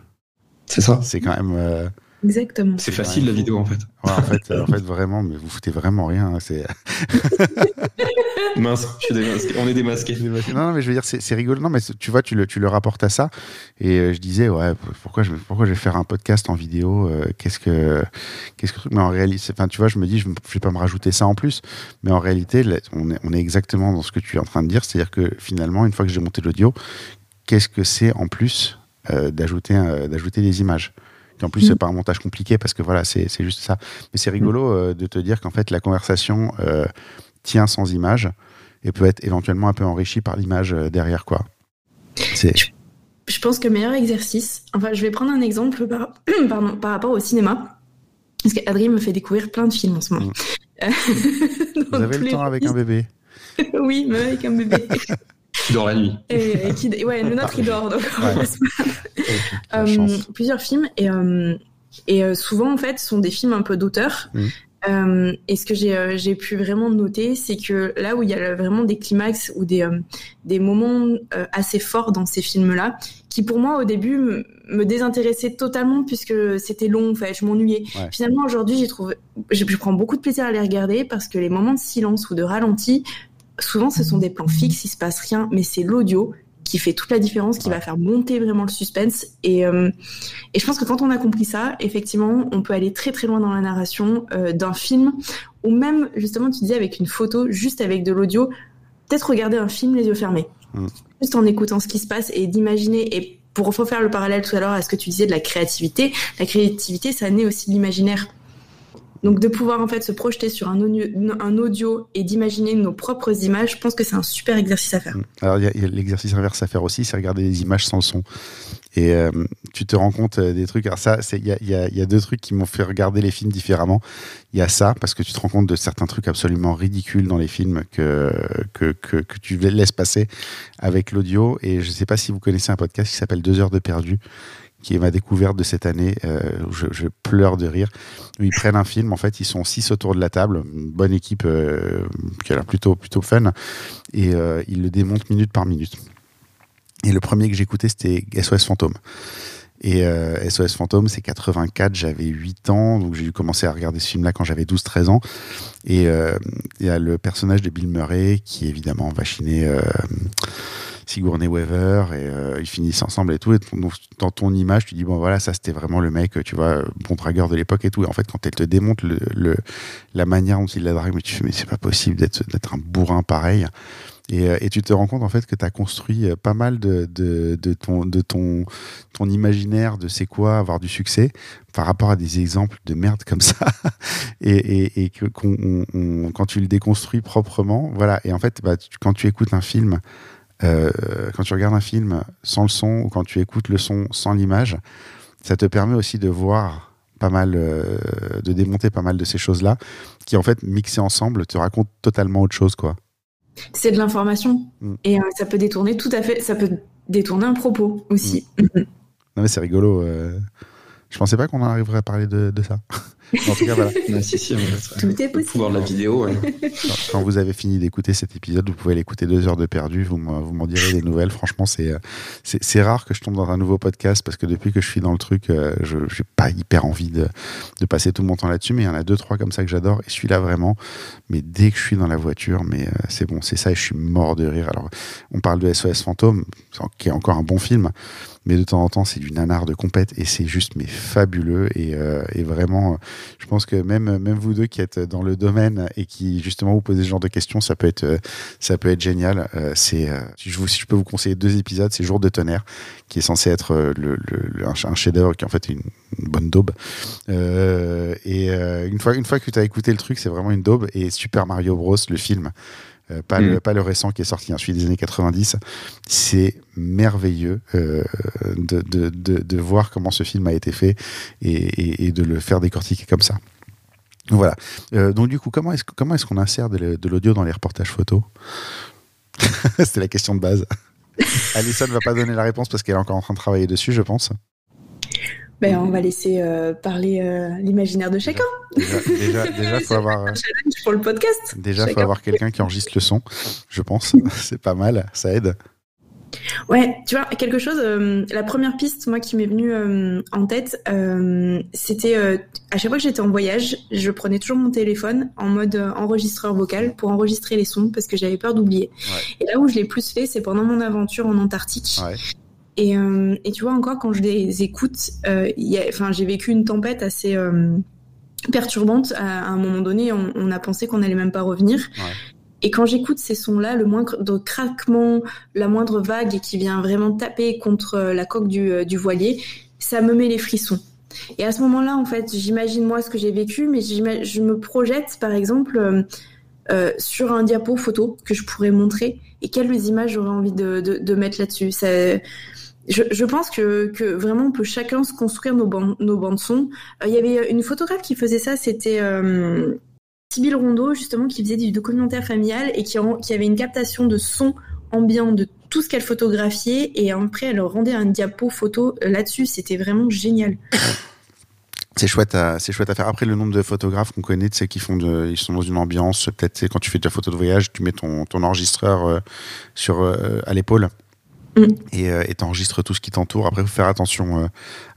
C'est ça. C'est quand même. euh, Exactement. C'est facile la vidéo en fait. ouais, en fait, en fait vraiment, mais vous foutez vraiment rien. hein, c'est Mince, je suis démasqué. On est démasqué. Non, non, mais je veux dire, c'est c'est rigolo. Non, mais tu vois, tu le, tu le rapportes à ça. Et euh, je disais, ouais, pourquoi je, pourquoi je vais faire un podcast en vidéo euh, Qu'est-ce que, qu'est-ce que truc Mais en réalité, enfin, tu vois, je me dis, je, ne vais pas me rajouter ça en plus. Mais en réalité, là, on est, on est exactement dans ce que tu es en train de dire. C'est-à-dire que finalement, une fois que j'ai monté l'audio, qu'est-ce que c'est en plus euh, d'ajouter, un- d'ajouter des images? Et en plus, c'est pas un montage compliqué parce que voilà, c'est juste ça. Mais c'est rigolo euh, de te dire qu'en fait, la conversation euh, tient sans image et peut être éventuellement un peu enrichie par l'image euh, derrière, quoi. C'est Je pense que le meilleur exercice, enfin, je vais prendre un exemple par, pardon, par rapport au cinéma. Parce qu'Adrien me fait découvrir plein de films en ce moment. Euh, Vous avez le temps avec un bébé. Oui, mais avec un bébé. Qui dort la nuit. Et, et qui, ouais, le nôtre il dort. Donc, Ouais. La Euh, plusieurs films et, euh, et euh, souvent en fait sont des films un peu d'auteur. Euh, et ce que j'ai euh, pu vraiment noter, c'est que là où il y a vraiment des climax ou des euh, des moments assez forts dans ces films-là, qui pour moi au début me- me désintéressaient totalement puisque c'était long, en fait, je m'ennuyais. Ouais. Finalement aujourd'hui, j'ai trouvé, je, je prends beaucoup de plaisir à les regarder parce que les moments de silence ou de ralenti, souvent ce sont des plans fixes, il se passe rien, mais c'est l'audio qui fait toute la différence, qui va faire monter vraiment le suspense. Et, euh, et je pense que quand on a compris ça, effectivement, on peut aller très très loin dans la narration euh, d'un film, ou même, justement, tu disais avec une photo, juste avec de l'audio, peut-être regarder un film les yeux fermés, Mm. juste en écoutant ce qui se passe et d'imaginer. Et pour refaire le parallèle tout à l'heure à ce que tu disais de la créativité, la créativité, ça naît aussi de l'imaginaire. Donc de pouvoir en fait se projeter sur un audio, et d'imaginer nos propres images, je pense que c'est un super exercice à faire. Alors, il y a, l'exercice inverse à faire aussi, c'est regarder les images sans son. Et euh, tu te rends compte euh, des trucs. Alors, ça, il y a, y a- deux trucs qui m'ont fait regarder les films différemment. Il y a ça, parce que tu te rends compte de certains trucs absolument ridicules dans les films que, que, que tu laisses passer avec l'audio. Et je ne sais pas si vous connaissez un podcast qui s'appelle Deux heures de perdu, qui est ma découverte de cette année. euh, je, pleure de rire. Ils prennent un film, en fait, ils sont six autour de la table, une bonne équipe euh, qui a l'air plutôt, plutôt fun, et euh, ils le démontent minute par minute. Et le premier que j'écoutais, c'était SOS Fantôme. Et euh, SOS Fantôme, c'est 84, j'avais 8 ans, donc j'ai commencé à regarder ce film-là quand j'avais 12-13 ans. Et euh, il y a le personnage de Bill Murray qui évidemment va chiner euh, Sigourney Weaver et euh, ils finissent ensemble et tout. Et dans ton image, tu dis bon voilà, ça c'était vraiment le mec, tu vois, bon dragueur de l'époque et tout. Et en fait, quand elle te démonte le, la manière dont il la drague, tu fais mais c'est pas possible d'être un bourrin pareil. Et, euh, et tu te rends compte en fait que tu as construit euh, pas mal de, ton, de ton, ton imaginaire de c'est quoi avoir du succès par rapport à des exemples de merde comme ça. et, quand tu le déconstruis proprement, voilà. Et en fait, bah, quand tu écoutes un film, euh, quand tu regardes un film sans le son ou quand tu écoutes le son sans l'image, ça te permet aussi de voir pas mal, de démonter pas mal de ces choses-là, qui en fait mixées ensemble te racontent totalement autre chose, quoi. C'est de l'information mm. et ça peut détourner tout à fait, ça peut détourner un propos aussi. Mm. non mais c'est rigolo. Je pensais pas qu'on arriverait à parler de, de ça. En tout cas, voilà. si, si, Tout est possible. Pouvoir de la vidéo. Quand, vous avez fini d'écouter cet épisode, vous pouvez l'écouter deux heures de perdu. Vous m'en direz des nouvelles. Franchement, c'est c'est rare que je tombe dans un nouveau podcast parce que depuis que je suis dans le truc, euh, je n'ai pas hyper envie de, de, passer tout mon temps là-dessus. Mais il y en a deux, trois comme ça que j'adore. Et celui-là vraiment. Mais dès que je suis dans la voiture, mais euh, c'est bon, c'est ça. Et je suis mort de rire. Alors, on parle de SOS Fantôme, qui est encore un bon film mais de temps en temps c'est du nanar de compète et c'est juste mais fabuleux et, euh, vraiment je pense que même même vous deux qui êtes dans le domaine et qui justement vous posez ce genre de questions ça peut être ça peut être génial. Euh, c'est euh, si je peux vous conseiller deux épisodes c'est Jour de tonnerre qui est censé être le, un chef-d'œuvre qui en fait une, bonne daube. Et une fois une fois que tu as écouté le truc c'est vraiment une daube et Super Mario Bros le film euh, pas, le, mm. pas le récent qui est sorti, hein, celui des années 90. C'est merveilleux euh, de, de, de, voir comment ce film a été fait et, et, de le faire décortiquer comme ça. Voilà. Euh, donc du coup, comment est-ce comment est-ce qu'on insère de l'audio dans les reportages photos C'était la question de base. Alison ne va pas donner la réponse parce qu'elle est encore en train de travailler dessus, je pense. Ben, on va laisser euh, parler euh, l'imaginaire de chacun. Déjà, déjà, faut avoir. Un challenge pour le podcast. Déjà, il faut avoir quelqu'un qui enregistre le son, je pense. C'est pas mal, ça aide. Ouais, tu vois, quelque chose, euh, la première piste, moi, qui m'est venue en tête, c'était à chaque fois que j'étais en voyage, je prenais toujours mon téléphone en mode enregistreur vocal pour enregistrer les sons parce que j'avais peur d'oublier. Et là où je l'ai plus fait, c'est pendant mon aventure en Antarctique. Ouais. Et, euh, et, tu vois, encore quand je les écoute, euh, enfin, j'ai vécu une tempête assez euh, perturbante. À, un moment donné, on, on a pensé qu'on n'allait même pas revenir. Ouais. Et quand j'écoute ces sons-là, le moindre craquement, la moindre vague qui vient vraiment taper contre la coque du, du voilier, ça me met les frissons. Et à ce moment-là, en fait, j'imagine moi ce que j'ai vécu, mais je me projette, par exemple, euh, sur un diapo photo que je pourrais montrer et quelles images j'aurais envie de, de, de mettre là-dessus. Je, pense que, vraiment on peut chacun se construire nos, bandes, nos bandes son. Euh, il y avait une photographe qui faisait ça, c'était euh, Sybille Rondeau justement qui faisait du documentaire familial et qui, avait une captation de son ambiant de tout ce qu'elle photographiait et après elle rendait un diapo photo euh, là-dessus. C'était vraiment génial. C'est chouette, c'est chouette à faire. Après, le nombre de photographes qu'on connaît, tu sais, qui font de, ils sont dans une ambiance. Peut-être, quand tu fais de la photo de voyage, tu mets ton, enregistreur euh, sur à l'épaule Mm. Et euh, t'enregistres tout ce qui t'entoure. Après, faut faire attention euh,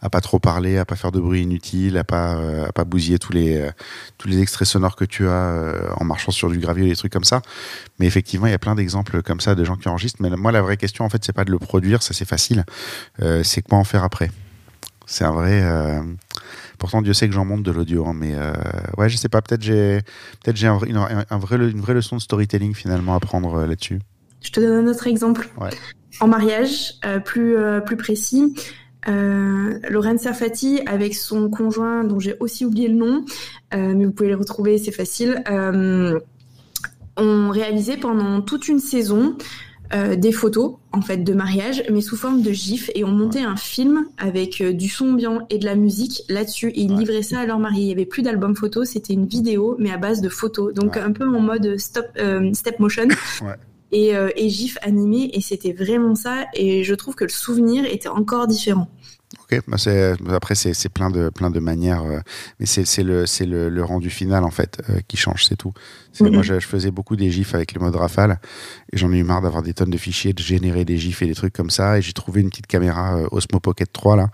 à pas trop parler, à pas faire de bruit inutile, à pas euh, à pas bousiller tous les euh, tous les extraits sonores que tu as en marchant sur du gravier, des trucs comme ça. Mais effectivement, il y a plein d'exemples comme ça de gens qui enregistrent. Mais moi, la vraie question, en fait, c'est pas de le produire, ça c'est facile. c'est quoi en faire après? C'est un vrai. Pourtant, Dieu sait que j'en monte de l'audio, hein, mais ouais, je sais pas. Peut-être j'ai peut-être j'ai un, une, un vrai, une vraie leçon de storytelling finalement à prendre là-dessus. Je te donne un autre exemple. Ouais en mariage, euh, plus, euh, plus précis. Euh, Lorraine Serfati avec son conjoint dont j'ai aussi oublié le nom, mais vous pouvez les retrouver, c'est facile, ont réalisé pendant toute une saison des photos en fait de mariage, mais sous forme de gif, et ont monté un film avec du son ambiant et de la musique là-dessus. Et ils livraient ça à leur mari. Il y avait plus d'album photo, c'était une vidéo, mais à base de photos, donc un peu en mode stop step motion. Et, euh, et GIF animé et c'était vraiment ça et je trouve que le souvenir était encore différent. Ok, bah c'est, après c'est, plein de plein de manières, euh, mais c'est, le c'est le, le, rendu final en fait euh, qui change, c'est tout. Moi mhm. je, je, faisais beaucoup des gifs avec le mode rafale et j'en ai eu marre d'avoir des tonnes de fichiers, de générer des gifs et des trucs comme ça et j'ai trouvé une petite caméra Osmo Pocket 3 là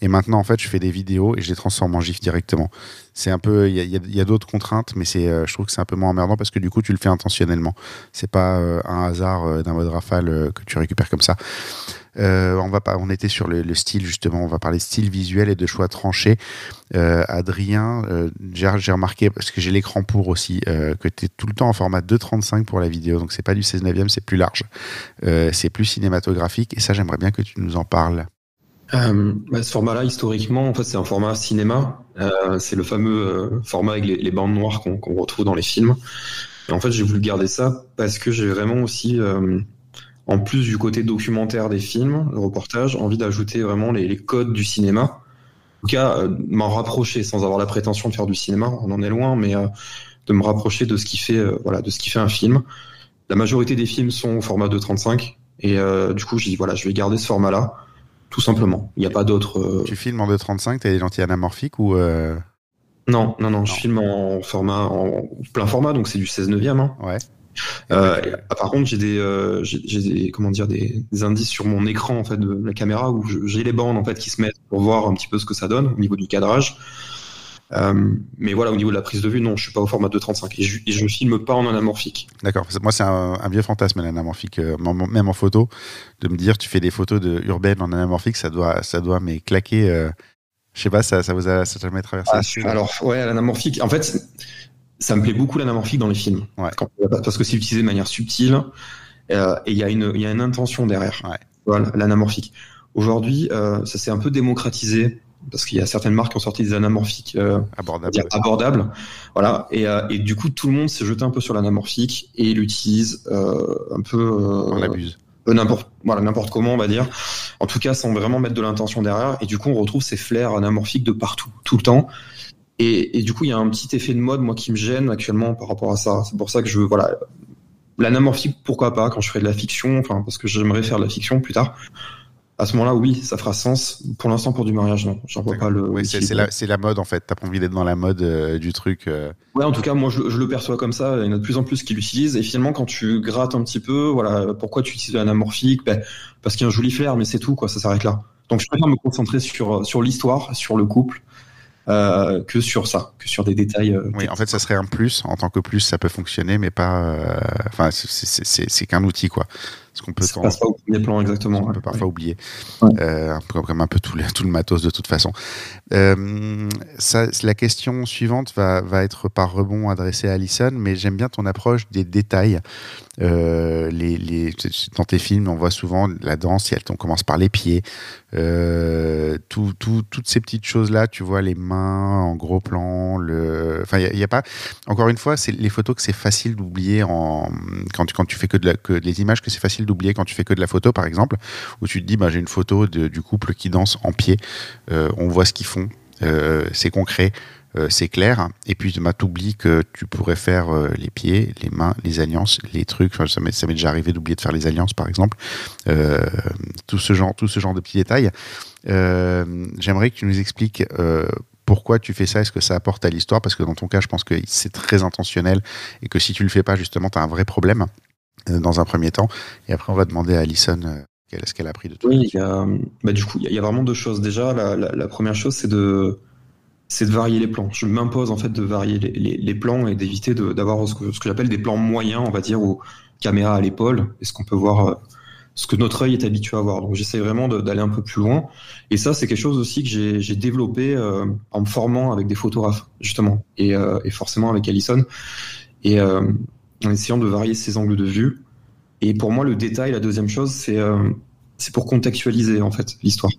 et maintenant, en fait, je fais des vidéos et je les transforme en GIF directement. C'est un peu, il y a, d'autres contraintes, mais c'est, euh, je trouve que c'est un peu moins emmerdant parce que du coup, tu le fais intentionnellement. C'est pas euh, un hasard euh, d'un mode rafale que tu récupères comme ça. on va pas, on était sur le, style justement. On va parler style visuel et de choix tranchés. Adrien, j'ai remarqué parce que j'ai l'écran pour aussi que tu es tout le temps en format 2.35 pour la vidéo, donc c'est pas du 16 neuvième, c'est plus large, c'est plus cinématographique et ça j'aimerais bien que tu nous en parles. Euh, bah, ce format-là, historiquement, en fait, c'est un format cinéma. Euh, c'est le fameux euh, format avec les, les bandes noires qu'on retrouve dans les films. Et en fait, j'ai voulu garder ça parce que j'ai vraiment aussi, euh, en plus du côté documentaire des films, le reportage, envie d'ajouter vraiment les, les, codes du cinéma. tout cas, euh, m'en rapprocher sans avoir la prétention de faire du cinéma, on en est loin, mais euh, de me rapprocher de ce qui fait, voilà, de ce qui fait un film. La majorité des films sont au format de 35 et du coup, j'ai dit voilà, je vais garder ce format-là, tout simplement. Il n'y a pas d'autre. Tu filmes en 2.35, t'as des lentilles anamorphiques ou non, non, non, je filme en format, en plein format, donc c'est du 16 neuvième. Hein. Ouais. Euh, par contre, j'ai des, euh, j'ai des, comment dire, des, indices sur mon écran en fait de la caméra où j'ai les bandes en fait qui se mettent pour voir un petit peu ce que ça donne au niveau du cadrage. Euh, mais voilà, au niveau de la prise de vue, non, je suis pas au format de 35 et je, et je filme pas en anamorphique. D'accord. Moi, c'est un, un, vieux fantasme l'anamorphique, euh, même en photo, de me dire, tu fais des photos de urbaines en anamorphique, ça doit, ça doit mais claquer. Euh, je sais pas, ça, ça vous a, ça jamais traversé ah, Alors, ouais, l'anamorphique. En fait, ça me plaît beaucoup l'anamorphique dans les films. parce que c'est utilisé de manière subtile euh, et il y, a une, y a une intention derrière. Voilà, l'anamorphique. Aujourd'hui, ça s'est un peu démocratisé parce qu'il y a certaines marques qui ont sorti des anamorphiques euh, abordables. abordables. Voilà, et, euh, et, du coup, tout le monde s'est jeté un peu sur l'anamorphique et l'utilise euh, un peu. on abuse. N'importe voilà n'importe comment on va dire en tout cas sans vraiment mettre de l'intention derrière et du coup on retrouve ces flares anamorphiques de partout tout le temps et, du coup, il y a un petit effet de mode, moi, qui me gêne actuellement par rapport à ça. C'est pour ça que je, voilà, l'anamorphique, pourquoi pas, quand je ferai de la fiction, enfin, parce que j'aimerais faire de la fiction plus tard. À ce moment-là, oui, ça fera sens. Pour l'instant, pour du mariage, non. J'en vois pas le. Oui, c'est la, la, mode, en fait. T'as pas envie d'être dans la mode euh, du truc. Euh. Ouais, en tout cas, moi, je, le perçois comme ça. Il y en a de plus en plus qui l'utilisent. Et finalement, quand tu grattes un petit peu, voilà, pourquoi tu utilises l'anamorphique? Ben, Parce qu'il y a un joli flair, mais c'est tout, quoi. Ça s'arrête là. Donc, je préfère me concentrer sur, sur l'histoire, sur le couple, euh, que sur ça, que sur des détails. Euh, oui, en fait, ça serait un plus. En tant que plus, ça peut fonctionner, mais pas. Euh, enfin, c'est qu'un outil, quoi. Ce qu'on peut. Ça passe pas au premier plan, exactement. On peut parfois oublier. un peu comme un peu tout le, tout le matos de toute façon. ça, la question suivante va, va être par rebond adressée à Alison, mais j'aime bien ton approche des détails. Euh, les, les, dans tes films, on voit souvent la danse, on commence par les pieds. Euh, tout, tout, toutes ces petites choses-là, tu vois les mains en gros plan. Le... Enfin, il n'y a, pas. Encore une fois, c'est les photos que c'est facile d'oublier en... quand, tu, quand tu fais que, de la, que les images que c'est facile d'oublier quand tu fais que de la photo, par exemple, où tu te dis, bah, j'ai une photo du couple qui danse en pied. Euh, on voit ce qu'ils font. Euh, c'est concret. Euh, c'est clair. Et puis, tu t'oublies que tu pourrais faire les pieds, les mains, les alliances, les trucs. ça m'est, déjà arrivé d'oublier de faire les alliances, par exemple. Tout ce genre, tout ce genre de petits détails. j'aimerais que tu nous expliques pourquoi tu fais ça Est-ce que ça apporte à l'histoire Parce que dans ton cas, je pense que c'est très intentionnel et que si tu le fais pas, justement, tu as un vrai problème dans un premier temps. Et après, on va demander à Alison ce qu'elle a appris de tout. Oui, bah, du coup, il y, a vraiment deux choses. Déjà, la première chose, c'est de varier les plans. Je m'impose en fait de varier les, plans et d'éviter d'avoir ce que, j'appelle des plans moyens, on va dire, ou caméra à l'épaule, et ce qu'on peut voir, euh, ce que notre œil est habitué à voir. Donc j'essaie vraiment d'aller un peu plus loin. Et ça, c'est quelque chose aussi que j'ai développé euh, en me formant avec des photographes, justement, et, euh, forcément avec Allison, et en essayant de varier ses angles de vue. Et pour moi, le détail, la deuxième chose, c'est c'est pour contextualiser en fait l'histoire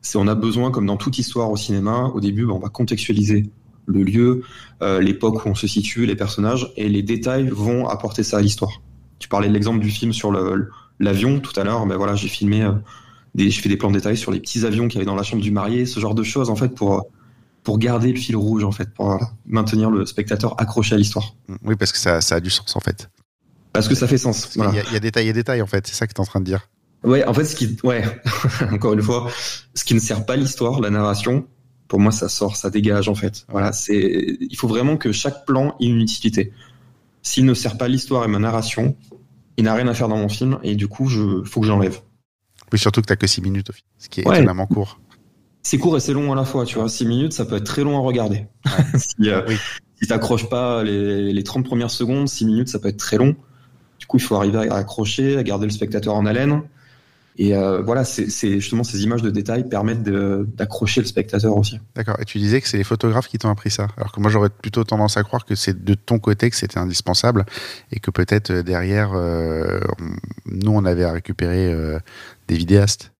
c'est on a besoin, comme dans toute histoire au cinéma, au début, ben, on va contextualiser le lieu, euh, l'époque où on se situe, les personnages, et les détails vont apporter ça à l'histoire. Tu parlais de l'exemple du film sur l'avion tout à l'heure. Ben voilà, j'ai filmé, euh, des, fait des plans de détails sur les petits avions qu'il y avait dans la chambre du marié, ce genre de choses en fait pour pour garder le fil rouge en fait, pour maintenir le spectateur accroché à l'histoire. Oui, parce que ça, ça a du sens en fait. Parce que ça fait sens. Il y, a détails et détails en fait, c'est ça que tu es en train de dire. Ouais, en fait, ce qui, ouais, encore une fois, ce qui ne sert pas l'histoire, la narration, pour moi, ça sort, ça dégage, en fait. Voilà, c'est, il faut vraiment que chaque plan ait une utilité. S'il ne sert pas l'histoire et ma narration, il n'a rien à faire dans mon film, et du coup, je, faut que j'enlève. Oui, surtout que t'as que 6 minutes, ce qui est étonnamment court. C'est court et c'est long à la fois, tu vois. 6 minutes, ça peut être très long à regarder. si, euh, si t'accroches pas les, les 30 premières secondes, 6 minutes, ça peut être très long. Du coup, il faut arriver à accrocher, à garder le spectateur en haleine. Et euh, voilà, c'est justement ces images de détails permettent d'accrocher le spectateur aussi. D'accord. Et tu disais que c'est les photographes qui t'ont appris ça. Alors que moi, j'aurais plutôt tendance à croire que c'est de ton côté que c'était indispensable et que peut-être euh, derrière, euh, nous, on avait à récupérer des vidéastes.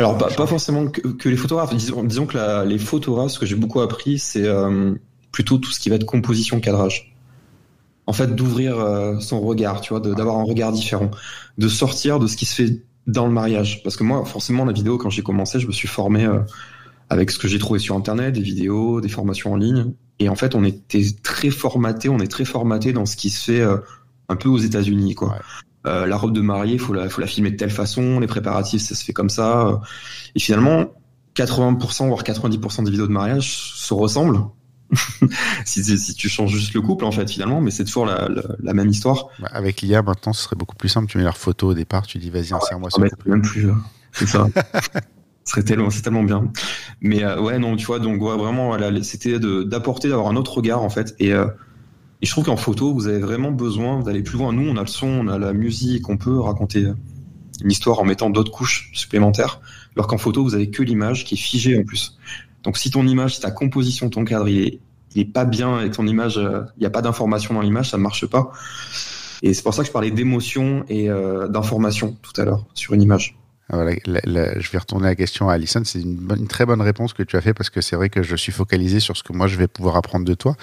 Alors, pas, forcément que, les photographes. Disons, disons que les photographes, ce que j'ai beaucoup appris, c'est plutôt tout ce qui va être composition, cadrage. En fait, d'ouvrir son regard, tu vois, d'avoir un regard différent, de sortir de ce qui se fait dans le mariage. Parce que moi, forcément, la vidéo, quand j'ai commencé, je me suis formé euh, avec ce que j'ai trouvé sur internet, des vidéos, des formations en ligne. Et en fait, on était très formaté, on est très formaté dans ce qui se fait un peu aux États-Unis, quoi. La robe de mariée, faut la, faut la filmer de telle façon, les préparatifs, ça se fait comme ça. Et finalement, 80% voire 90% des vidéos de mariage se ressemblent. si, si, tu changes juste le couple en fait finalement, mais c'est toujours la, la, même histoire. Bah, avec l'IA maintenant, ce serait beaucoup plus simple. Tu mets leur photo au départ, tu dis vas-y, insère-moi ça. Même plus, c'est ça. serait tellement, c'est tellement bien. Mais euh, ouais, non, tu vois, donc ouais, vraiment, voilà, c'était d'apporter, d'avoir un autre regard en fait. Et, euh, et je trouve qu'en photo, vous avez vraiment besoin d'aller plus loin. Nous, on a le son, on a la musique, on peut raconter une histoire en mettant d'autres couches supplémentaires alors qu'en photo, vous avez que l'image qui est figée en plus. Donc si ton image, si ta composition, ton cadre, il est, pas bien avec ton image, euh, il n'y a pas d'information dans l'image, ça ne marche pas. Et c'est pour ça que je parlais d'émotion et euh, d'information tout à l'heure sur une image. Voilà, je vais retourner la question à Alison. C'est une, très bonne réponse que tu as fait parce que c'est vrai que je suis focalisé sur ce que moi je vais pouvoir apprendre de toi.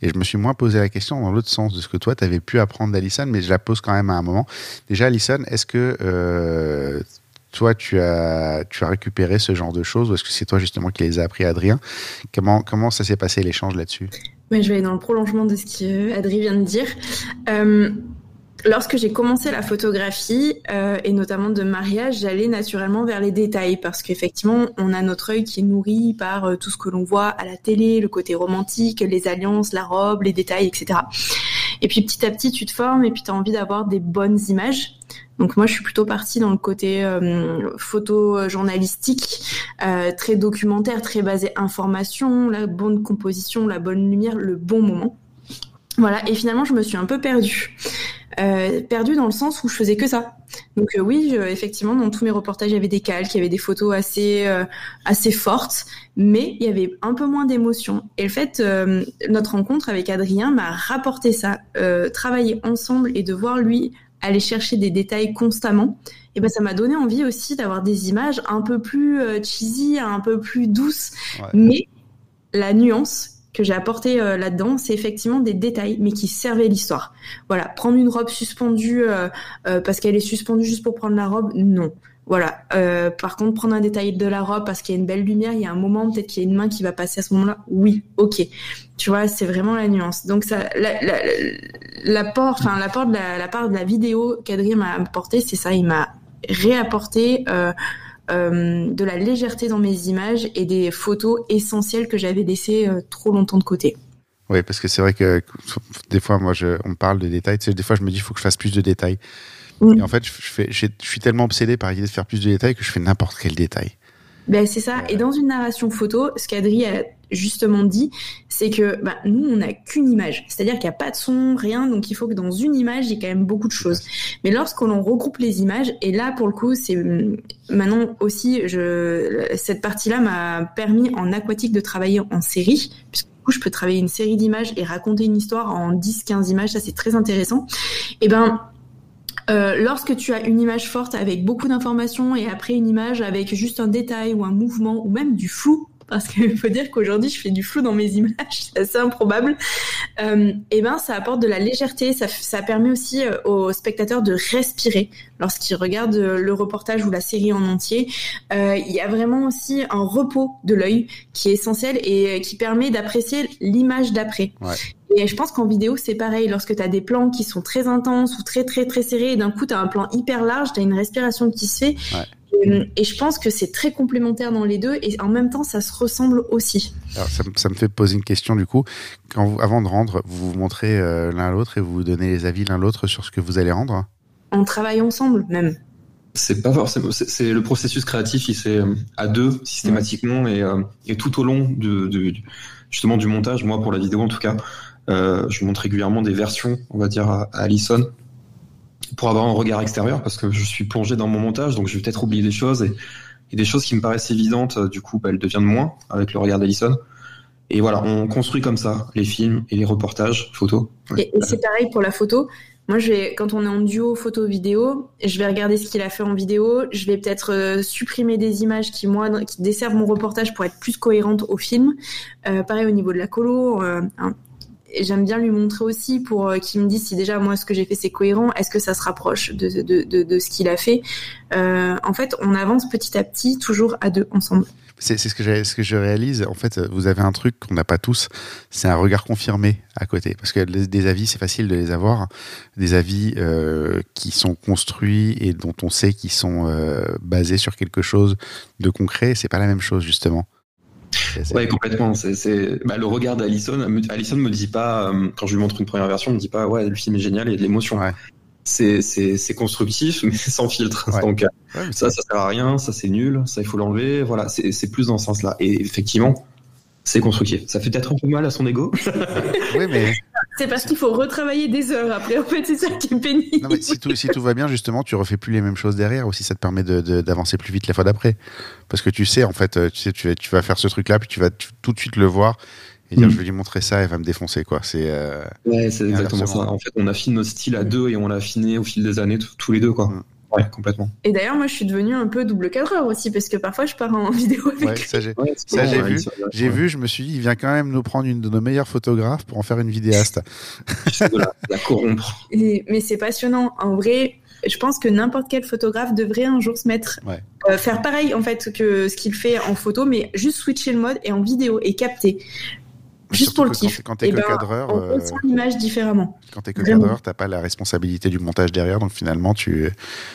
Et je me suis moins posé la question dans l'autre sens de ce que toi tu avais pu apprendre d'Alison, mais je la pose quand même à un moment. Déjà, Alison, est-ce que euh, toi, tu as, récupéré ce genre de choses ou est-ce que c'est toi justement qui les as appris à Adrien? Comment, ça s'est passé l'échange là-dessus? Je vais aller dans le prolongement de ce qu'Adrien vient de dire. Euh, lorsque j'ai commencé la photographie euh, et notamment de mariage, j'allais naturellement vers les détails parce qu'effectivement, on a notre œil qui est nourri par euh, tout ce que l'on voit à la télé, le côté romantique, les alliances, la robe, les détails, etc. Et puis petit à petit, tu te formes et puis tu as envie d'avoir des bonnes images. Donc moi, je suis plutôt partie dans le côté euh, photo journalistique, euh, très documentaire, très basé information, la bonne composition, la bonne lumière, le bon moment. Voilà. Et finalement, je me suis un peu perdue. Euh, perdue dans le sens où je faisais que ça. Donc euh, oui, effectivement, dans tous mes reportages, il y avait des calques, il y avait des photos assez euh, assez fortes, mais il y avait un peu moins d'émotion. Et le fait, notre rencontre avec Adrien m'a rapporté ça. travailler ensemble et de voir lui aller chercher des détails constamment, et ben ça m'a donné envie aussi d'avoir des images un peu plus cheesy, un peu plus douces, mais la nuance que j'ai apporté euh, là-dedans, c'est effectivement des détails, mais qui servaient l'histoire. Voilà, prendre une robe suspendue euh, euh, parce qu'elle est suspendue juste pour prendre la robe, non. Voilà. par contre, prendre un détail de la robe parce qu'il y a une belle lumière, il y a un moment, peut-être qu'il y a une main qui va passer à ce moment-là. Oui, ok. Tu vois, c'est vraiment la nuance. Donc ça, l'apport, enfin l'apport de la, la, part de la vidéo qu'Adrien m'a apporté, c'est ça. Il m'a réapporté euh, de la légèreté dans mes images et des photos essentielles que j'avais laissées euh, trop longtemps de côté. Oui, parce que c'est vrai que des fois, moi, je, on parle de détails. Tu sais, des fois, je me dis, il faut que je fasse plus de détails. Et en fait, je, fais, je, suis tellement obsédé par l'idée de faire plus de détails que je fais n'importe quel détail. Ben, c'est ça. Et dans une narration photo, ce qu'Adri a justement dit, c'est que ben, nous, on n'a qu'une image. C'est-à-dire qu'il n'y a pas de son, rien. Donc, il faut que dans une image, il y ait quand même beaucoup de choses. Mais lorsque l'on regroupe les images, et là, pour le coup, c'est maintenant aussi, je, cette partie-là m'a permis en aquatique de travailler en série, puisque du coup, je peux travailler une série d'images et raconter une histoire en 10-15 images. Ça, c'est très intéressant. Et ben, euh, lorsque tu as une image forte avec beaucoup d'informations et après une image avec juste un détail ou un mouvement ou même du flou, parce qu'il faut dire qu'aujourd'hui je fais du flou dans mes images, c'est assez improbable. Euh, et ben ça apporte de la légèreté, ça, ça permet aussi euh, aux spectateurs de respirer lorsqu'ils regardent euh, le reportage ou la série en entier. Euh, il y a vraiment aussi un repos de l'œil qui est essentiel et qui permet d'apprécier l'image d'après. Ouais. Et je pense qu'en vidéo, c'est pareil. Lorsque tu as des plans qui sont très intenses ou très, très, très serrés, et d'un coup, tu as un plan hyper large, tu as une respiration qui se fait. Et, je pense que c'est très complémentaire dans les deux et en même temps, ça se ressemble aussi. Alors, ça, me fait poser une question du coup. Quand vous, avant de rendre, vous vous montrez euh, l'un l'autre et vous vous donnez les avis l'un l'autre sur ce que vous allez rendre On travaille ensemble même. C'est pas forcément. C'est le processus créatif, il c'est euh, à deux systématiquement et, euh, et, tout au long de, de, justement du montage. Moi, pour la vidéo en tout cas, euh, je montre régulièrement des versions, on va dire, à, Alison pour avoir un regard extérieur parce que je suis plongé dans mon montage, donc je vais peut-être oublier des choses et, des choses qui me paraissent évidentes, du coup, bah, elles deviennent moins avec le regard d'Alison. Et voilà, on construit comme ça les films et les reportages photos. Et, c'est pareil pour la photo. Moi, quand on est en duo photo-vidéo, je vais regarder ce qu'il a fait en vidéo. Je vais peut-être euh, supprimer des images qui, moi, qui desservent mon reportage pour être plus cohérente au film. Euh, pareil au niveau de la colo. Euh, j'aime bien lui montrer aussi pour euh, qu'il me dise si déjà moi ce que j'ai fait c'est cohérent, est-ce que ça se rapproche de, de, de, ce qu'il a fait. Euh, en fait, on avance petit à petit, toujours à deux ensemble. c'est ce, ce que je réalise. En fait, vous avez un truc qu'on n'a pas tous, c'est un regard confirmé à côté. Parce que des avis, c'est facile de les avoir. Des avis euh, qui sont construits et dont on sait qu'ils sont basés sur quelque chose de concret, c'est pas la même chose, justement. Oui, complètement. C'est bah, le regard d'Alison. Alison me dit pas, euh, quand je lui montre une première version, me dit pas, ouais, le film est génial, il y a de l'émotion. Ouais c'est constructif mais sans filtre donc euh, ça ça sert à rien ça c'est nul ça il faut l'enlever voilà c'est plus dans ce sens là et effectivement c'est constructif ça fait peut-être un peu mal à son ego oui mais c'est parce qu'il faut retravailler des heures après en fait c'est ça qui est pénible non, mais si, tout, si tout va bien justement tu refais plus les mêmes choses derrière aussi ça te permet d'avancer plus vite la fois d'après parce que tu sais en fait tu sais tu, tu vas faire ce truc là puis tu vas tout de suite le voir et dire mm. je vais lui montrer ça, elle va me défoncer quoi. C'est euh, ouais, c'est exactement ça. En fait, on affine notre style à deux et on l'a affiné au fil des années tous les deux quoi. Mm. Ouais, complètement. Et d'ailleurs, moi, je suis devenu un peu double cadreur aussi, parce que parfois, je pars en vidéo avec ouais, ça, j'ai vu. J'ai vu, je me suis dit, il vient quand même nous prendre une de nos meilleures photographes pour en faire une vidéaste. la, la corrompre. mais c'est passionnant. En vrai, je pense que n'importe quel photographe devrait un jour se mettre, euh, faire pareil, en fait, que ce qu'il fait en photo, mais juste switcher le mode et en vidéo et capter juste pour le kiff. Quand t'es que ben, cadreur, on euh, l'image différemment. Quand t'es que cadreur, t'as pas la responsabilité du montage derrière, donc finalement tu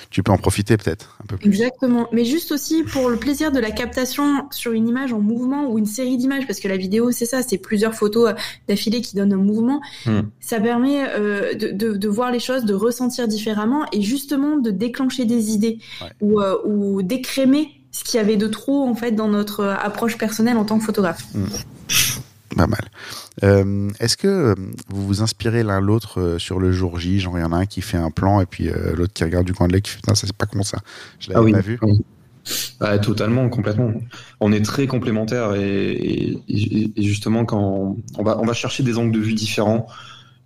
tu peux en profiter peut-être un peu plus. Exactement, mais juste aussi pour le plaisir de la captation sur une image en mouvement ou une série d'images, parce que la vidéo c'est ça, c'est plusieurs photos euh, d'affilée qui donnent un mouvement. Hmm. Ça permet euh, de, de, de, voir les choses, de ressentir différemment et justement de déclencher des idées ou, ou d'écrémer ce qu'il y avait de trop en fait dans notre approche personnelle en tant que photographe. Hmm. Pas mal. Euh, est-ce que euh, vous vous inspirez l'un l'autre euh, sur le jour J? Genre, il y en a un qui fait un plan et puis l'autre qui regarde du coin de l'œil qui fait Putain, ça c'est pas comment ça. Je l'avais ah pas vu. totalement, complètement. On est très complémentaires et, justement quand on va, on va chercher des angles de vue différents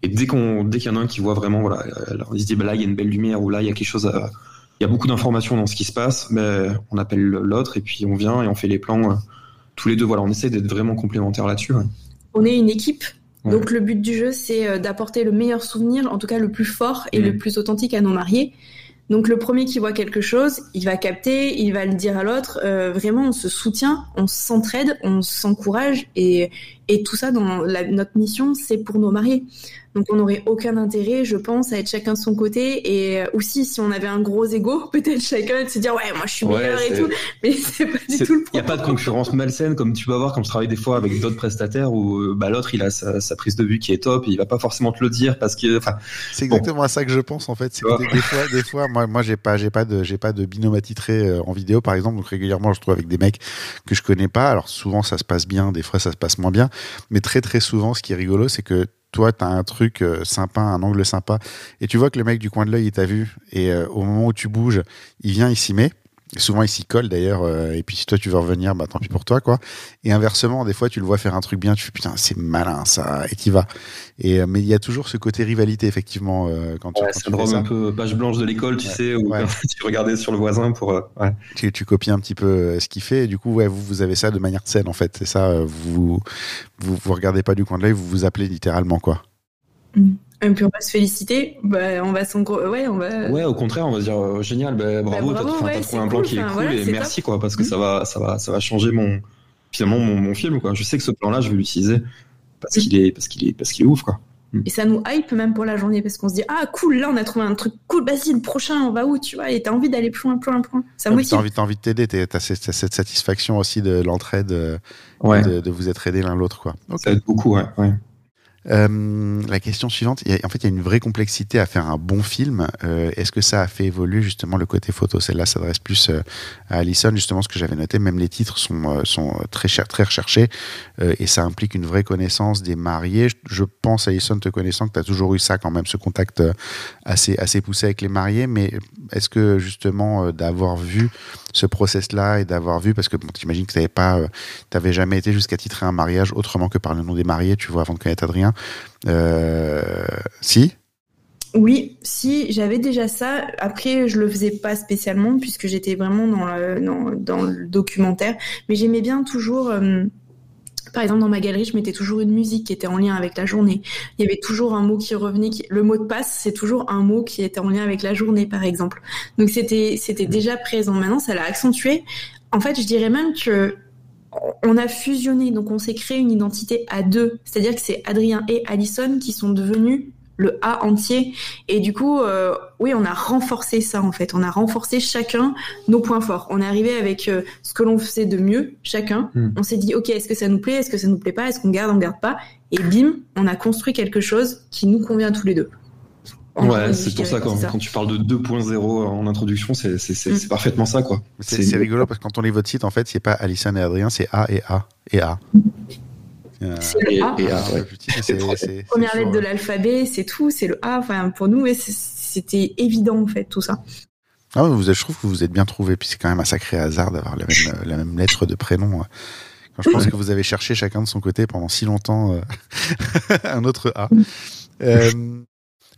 et dès qu'on, dès qu'il y en a un qui voit vraiment, voilà, alors il se dit bah là il y a une belle lumière ou là il y a quelque chose, il y a beaucoup d'informations dans ce qui se passe, mais on appelle l'autre et puis on vient et on fait les plans tous les deux. Voilà, on essaie d'être vraiment complémentaires là-dessus. On est une équipe. Donc le but du jeu, c'est euh, d'apporter le meilleur souvenir, en tout cas le plus fort et le mm. plus authentique à nos mariés. Donc le premier qui voit quelque chose, il va capter, il va le dire à l'autre. Euh, vraiment, on se soutient, on s'entraide, on s'encourage et, et tout ça dans notre mission, c'est pour nos mariés. Donc on n'aurait aucun intérêt, je pense, à être chacun de son côté. Et euh, aussi, si on avait un gros ego, peut-être chacun de se dire ouais, moi je suis meilleur et tout. Mais c'est pas du tout le Il n'y a pas de concurrence malsaine comme tu peux avoir quand je travaille des fois avec d'autres prestataires où euh, bah, l'autre il a sa, prise de vue qui est top et il va pas forcément te le dire parce que. C'est exactement à ça que je pense en fait. des, fois, des fois, moi, moi j'ai pas, j'ai pas de, j'ai pas de binôme attitré euh, en vidéo par exemple. Donc régulièrement, je trouve avec des mecs que je connais pas. Alors souvent ça se passe bien, des fois ça se passe moins bien. Mais très très souvent, ce qui est rigolo, c'est que toi, tu un truc euh, sympa, un angle sympa, et tu vois que le mec du coin de l'œil, il t'a vu, et euh, au moment où tu bouges, il vient, il s'y met. Souvent, il s'y colle d'ailleurs, euh, et puis si toi tu veux revenir, bah tant pis pour toi, quoi. Et inversement, des fois, tu le vois faire un truc bien, tu fais putain, c'est malin ça, et t'y vas. Et, mais il y a toujours ce côté rivalité, effectivement, quand tu, ouais, quand tu un peu page blanche de l'école, tu sais, où tu regardais sur le voisin pour. Tu, tu, copies un petit peu ce qu'il fait, et du coup, ouais, vous, vous avez ça de manière saine, en fait. C'est ça, vous, vous, vous regardez pas du coin de l'œil, vous vous appelez littéralement, quoi. Et puis on va se féliciter, bah, on va s'en ouais, on va. Ouais, au contraire, on va dire euh, génial, bah, bravo, bah, t'as trouvé un plan qui est cool et merci quoi, parce que ça va, ça va, ça va changer mon finalement mon, mon film quoi. Je sais que ce plan-là, je vais l'utiliser parce qu'il est, parce qu'il est, parce qu'il est ouf quoi. Mm. Et ça nous hype même pour la journée parce qu'on se dit ah cool là on a trouvé un truc cool vas-y le prochain on va où tu vois? Et t'as envie d'aller plus loin plus loin plus loin ça motive. T'as envie, envie de t'aider t'as cette, cette, satisfaction aussi de l'entraide euh, de, de, vous être aidé l'un l'autre quoi. Ça aide beaucoup ouais. ouais. Euh, la question suivante, en fait, il y a une vraie complexité à faire un bon film. Euh, Est-ce que ça a fait évoluer justement le côté photo? Celle-là s'adresse plus euh, à Alison, justement, ce que j'avais noté. Même les titres sont, très, cher, très recherchés et ça implique une vraie connaissance des mariés. Je pense, Alison, te connaissant, que tu as toujours eu ça quand même, ce contact assez, poussé avec les mariés. Mais est-ce que justement, d'avoir vu ce process-là et d'avoir vu, parce que bon, t'imagines que t'avais pas, t'avais jamais été jusqu'à titrer un mariage autrement que par le nom des mariés, tu vois, avant de connaître Adrien. Euh, si oui, si, j'avais déjà ça. Après, je le faisais pas spécialement puisque j'étais vraiment dans le, dans, le documentaire. Mais j'aimais bien toujours, euh, par exemple, dans ma galerie, je mettais toujours une musique qui était en lien avec la journée. Il y avait toujours un mot qui revenait. Le mot de passe, c'est toujours un mot qui était en lien avec la journée, par exemple. Donc c'était, c'était déjà présent. Maintenant, ça l'a accentué. En fait, je dirais même que on a fusionné, donc on s'est créé une identité à deux. C'est-à-dire que c'est Adrien et Alison qui sont devenus le A entier. Et du coup, euh, oui, on a renforcé ça en fait. On a renforcé chacun nos points forts. On est arrivé avec euh, ce que l'on faisait de mieux, chacun. Hmm. On s'est dit, ok, est-ce que ça nous plaît Est-ce que ça nous plaît pas Est-ce qu'on garde On garde pas? Et bim, on a construit quelque chose qui nous convient tous les deux. Ouais, c'est pour ça quand, quand tu parles de 2.0 en introduction, c'est Mm. parfaitement ça, quoi. C'est rigolo parce que quand on lit votre site, en fait, c'est pas Alison et Adrien, c'est A et A et A. Euh, C'est le Et, A. et, ouais. C'est Première lettre de l'alphabet, c'est tout, c'est le A. Enfin, pour nous, c'était évident en fait tout ça. Ah, vous êtes, je trouve que vous êtes bien trouvé, puis c'est quand même un sacré hasard d'avoir la même, euh, la même lettre de prénom. euh. Quand je pense que vous avez cherché chacun de son côté pendant si longtemps euh, un autre A. Euh,